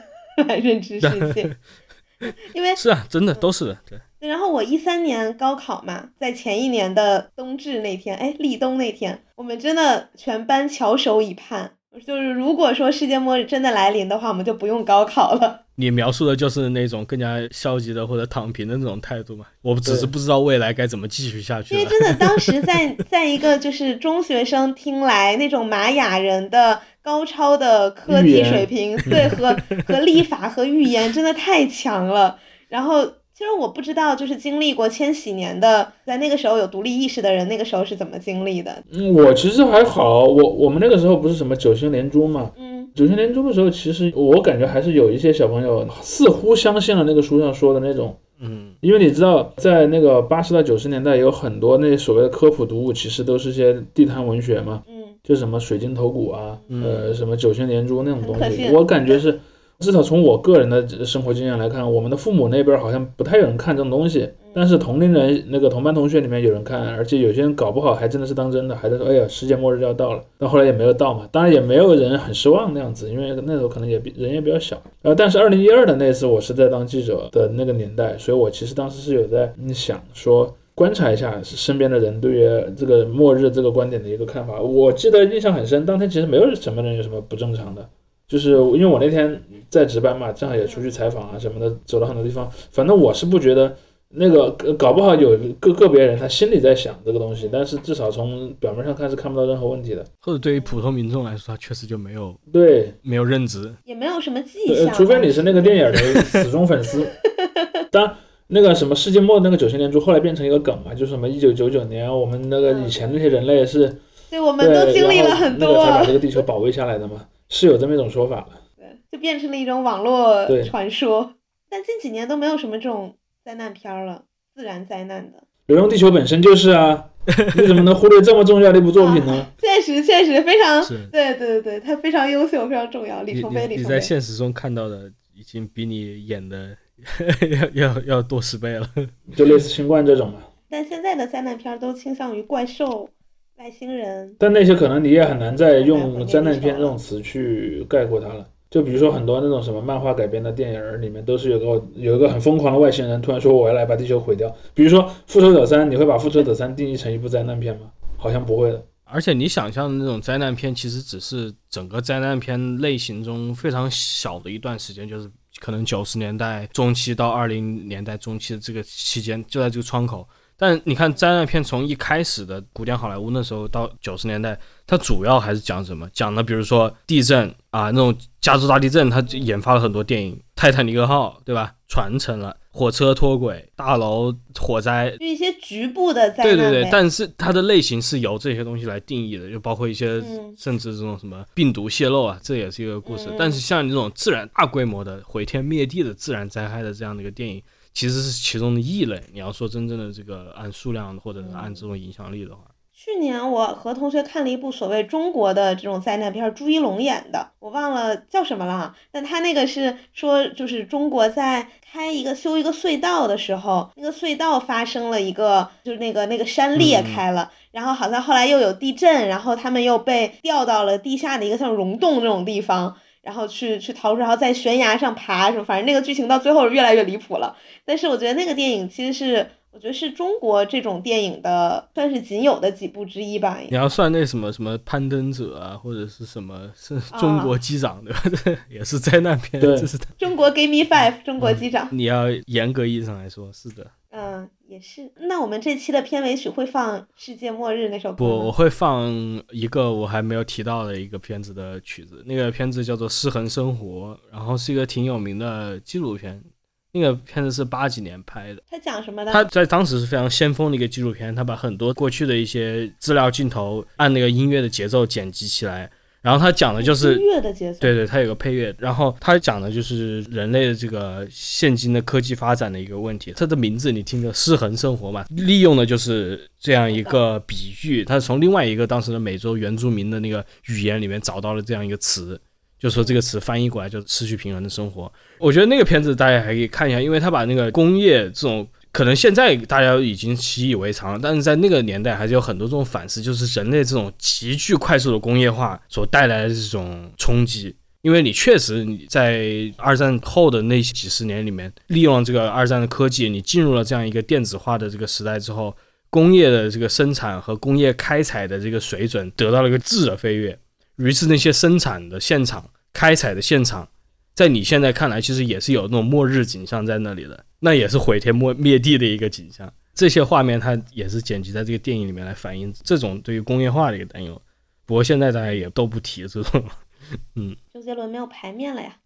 来 <laughs> 认知世界，<laughs> 因为是啊，真的都是的，对。然后我一三年高考嘛，在前一年的冬至那天，哎，立冬那天，我们真的全班翘首以盼，就是如果说世界末日真的来临的话，我们就不用高考了。你描述的就是那种更加消极的或者躺平的那种态度嘛？我只是不知道未来该怎么继续下去。因为真的，当时 <laughs> 在在一个就是中学生听来，那种玛雅人的高超的科技水平，对和 <laughs> 和立法和预言真的太强了，然后。其实我不知道，就是经历过千禧年的，在那个时候有独立意识的人，那个时候是怎么经历的？嗯，我其实还好，我我们那个时候不是什么九星连珠嘛，嗯，九星连珠的时候，其实我感觉还是有一些小朋友似乎相信了那个书上说的那种，嗯，因为你知道，在那个八十到九十年代，有很多那所谓的科普读物，其实都是些地摊文学嘛，嗯，就什么水晶头骨啊，呃，什么九星连珠那种东西，我感觉是。至少从我个人的生活经验来看，我们的父母那边好像不太有人看这种东西，但是同龄人那个同班同学里面有人看，而且有些人搞不好还真的是当真的，还在说哎呀世界末日要到了。但后来也没有到嘛，当然也没有人很失望那样子，因为那时候可能也人也比较小。呃，但是二零一二的那次我是在当记者的那个年代，所以我其实当时是有在想说观察一下身边的人对于这个末日这个观点的一个看法。我记得印象很深，当天其实没有什么人有什么不正常的。就是因为我那天在值班嘛，正好也出去采访啊什么的，走了很多地方。反正我是不觉得那个搞不好有个个别人他心里在想这个东西，但是至少从表面上看是看不到任何问题的。或者对于普通民众来说，他确实就没有对没有认知，也没有什么迹象。除非你是那个电影的死忠粉丝。<laughs> 当那个什么世界末那个九千年珠后来变成一个梗嘛，就是什么一九九九年我们那个以前那些人类是，对，我们都经历了很多，才把这个地球保卫下来的嘛。是有这么一种说法的，对，就变成了一种网络传说。但近几年都没有什么这种灾难片儿了，自然灾难的。流浪地球本身就是啊，你怎么能忽略这么重要的一部作品呢？现实现实非常对对对对，它非常优秀，非常重要，里你程碑，你你在里程碑。现实中看到的已经比你演的 <laughs> 要要要多十倍了。就类似新冠这种嘛。但现在的灾难片儿都倾向于怪兽、外星人。但那些可能你也很难再用灾难片这种词去概括它了。就比如说很多那种什么漫画改编的电影儿里面，都是有个有一个很疯狂的外星人突然说我要来把地球毁掉。比如说《复仇者三》，你会把《复仇者三》定义成一部灾难片吗？好像不会的。而且你想象的那种灾难片，其实只是整个灾难片类型中非常小的一段时间，就是可能九十年代中期到二零年代中期的这个期间，就在这个窗口。但你看灾难片从一开始的古典好莱坞那时候到九十年代，它主要还是讲什么？讲的比如说地震啊，那种加州大地震，它就研发了很多电影，《泰坦尼克号》对吧？传承了火车脱轨、大楼火灾，就一些局部的灾难。对对对，但是它的类型是由这些东西来定义的，就包括一些嗯甚至这种什么病毒泄露啊，这也是一个故事。嗯但是像这种自然大规模的毁天灭地的自然灾害的这样的一个电影，其实是其中的异类。你要说真正的这个按数量或者是按这种影响力的话，去年我和同学看了一部所谓中国的这种灾难片，朱一龙演的，我忘了叫什么了。但他那个是说，就是中国在开一个修一个隧道的时候，那个隧道发生了一个，就是那个那个山裂开了，然后好像后来又有地震，然后他们又被掉到了地下的一个像溶洞这种地方。然后去去逃出，然后在悬崖上爬什么，反正那个剧情到最后越来越离谱了。但是我觉得那个电影其实是，我觉得是中国这种电影的算是仅有的几部之一吧。你要算那什么什么攀登者啊，或者是什么是中国机长对吧？这 <laughs> 也是灾难片，对这是中国 Give Me Five，中国机长，你要严格意义上来说是的。嗯，也是。那我们这期的片尾曲会放《世界末日》那首歌不，我？会放一个我还没有提到的一个片子的曲子，那个片子叫做《失衡生活》，然后是一个挺有名的纪录片。那个片子是八几年拍的，他讲什么的？他在当时是非常先锋的一个纪录片，他把很多过去的一些资料镜头按那个音乐的节奏剪辑起来，然后他讲的就是音乐的节奏。对对，他有个配乐，然后他讲的就是人类的这个现今的科技发展的一个问题。它的名字你听着“失衡生活”嘛，利用的就是这样一个比喻。它是从另外一个当时的美洲原住民的那个语言里面找到了这样一个词，就说这个词翻译过来就失去平衡的生活。我觉得那个片子大家还可以看一下，因为它把那个工业这种。可能现在大家已经习以为常了，但是在那个年代还是有很多这种反思，就是人类这种急剧快速的工业化所带来的这种冲击。因为你确实你在二战后的那几十年里面，利用这个二战的科技，你进入了这样一个电子化的这个时代之后，工业的这个生产和工业开采的这个水准得到了一个质的飞跃。于是那些生产的现场、开采的现场，在你现在看来，其实也是有那种末日景象在那里的，那也是毁天灭灭地的一个景象。这些画面它也是剪辑在这个电影里面来反映这种对于工业化的一个担忧。不过现在大家也都不提这种，嗯周杰伦没有牌面了呀，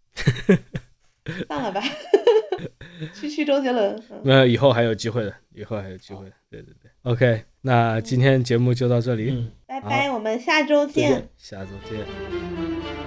<laughs> 算了吧，去去周杰伦。嗯那以后还有机会的，以后还有机会的。对对对，OK，那今天节目就到这里，嗯，拜拜，我们下周见。下周见。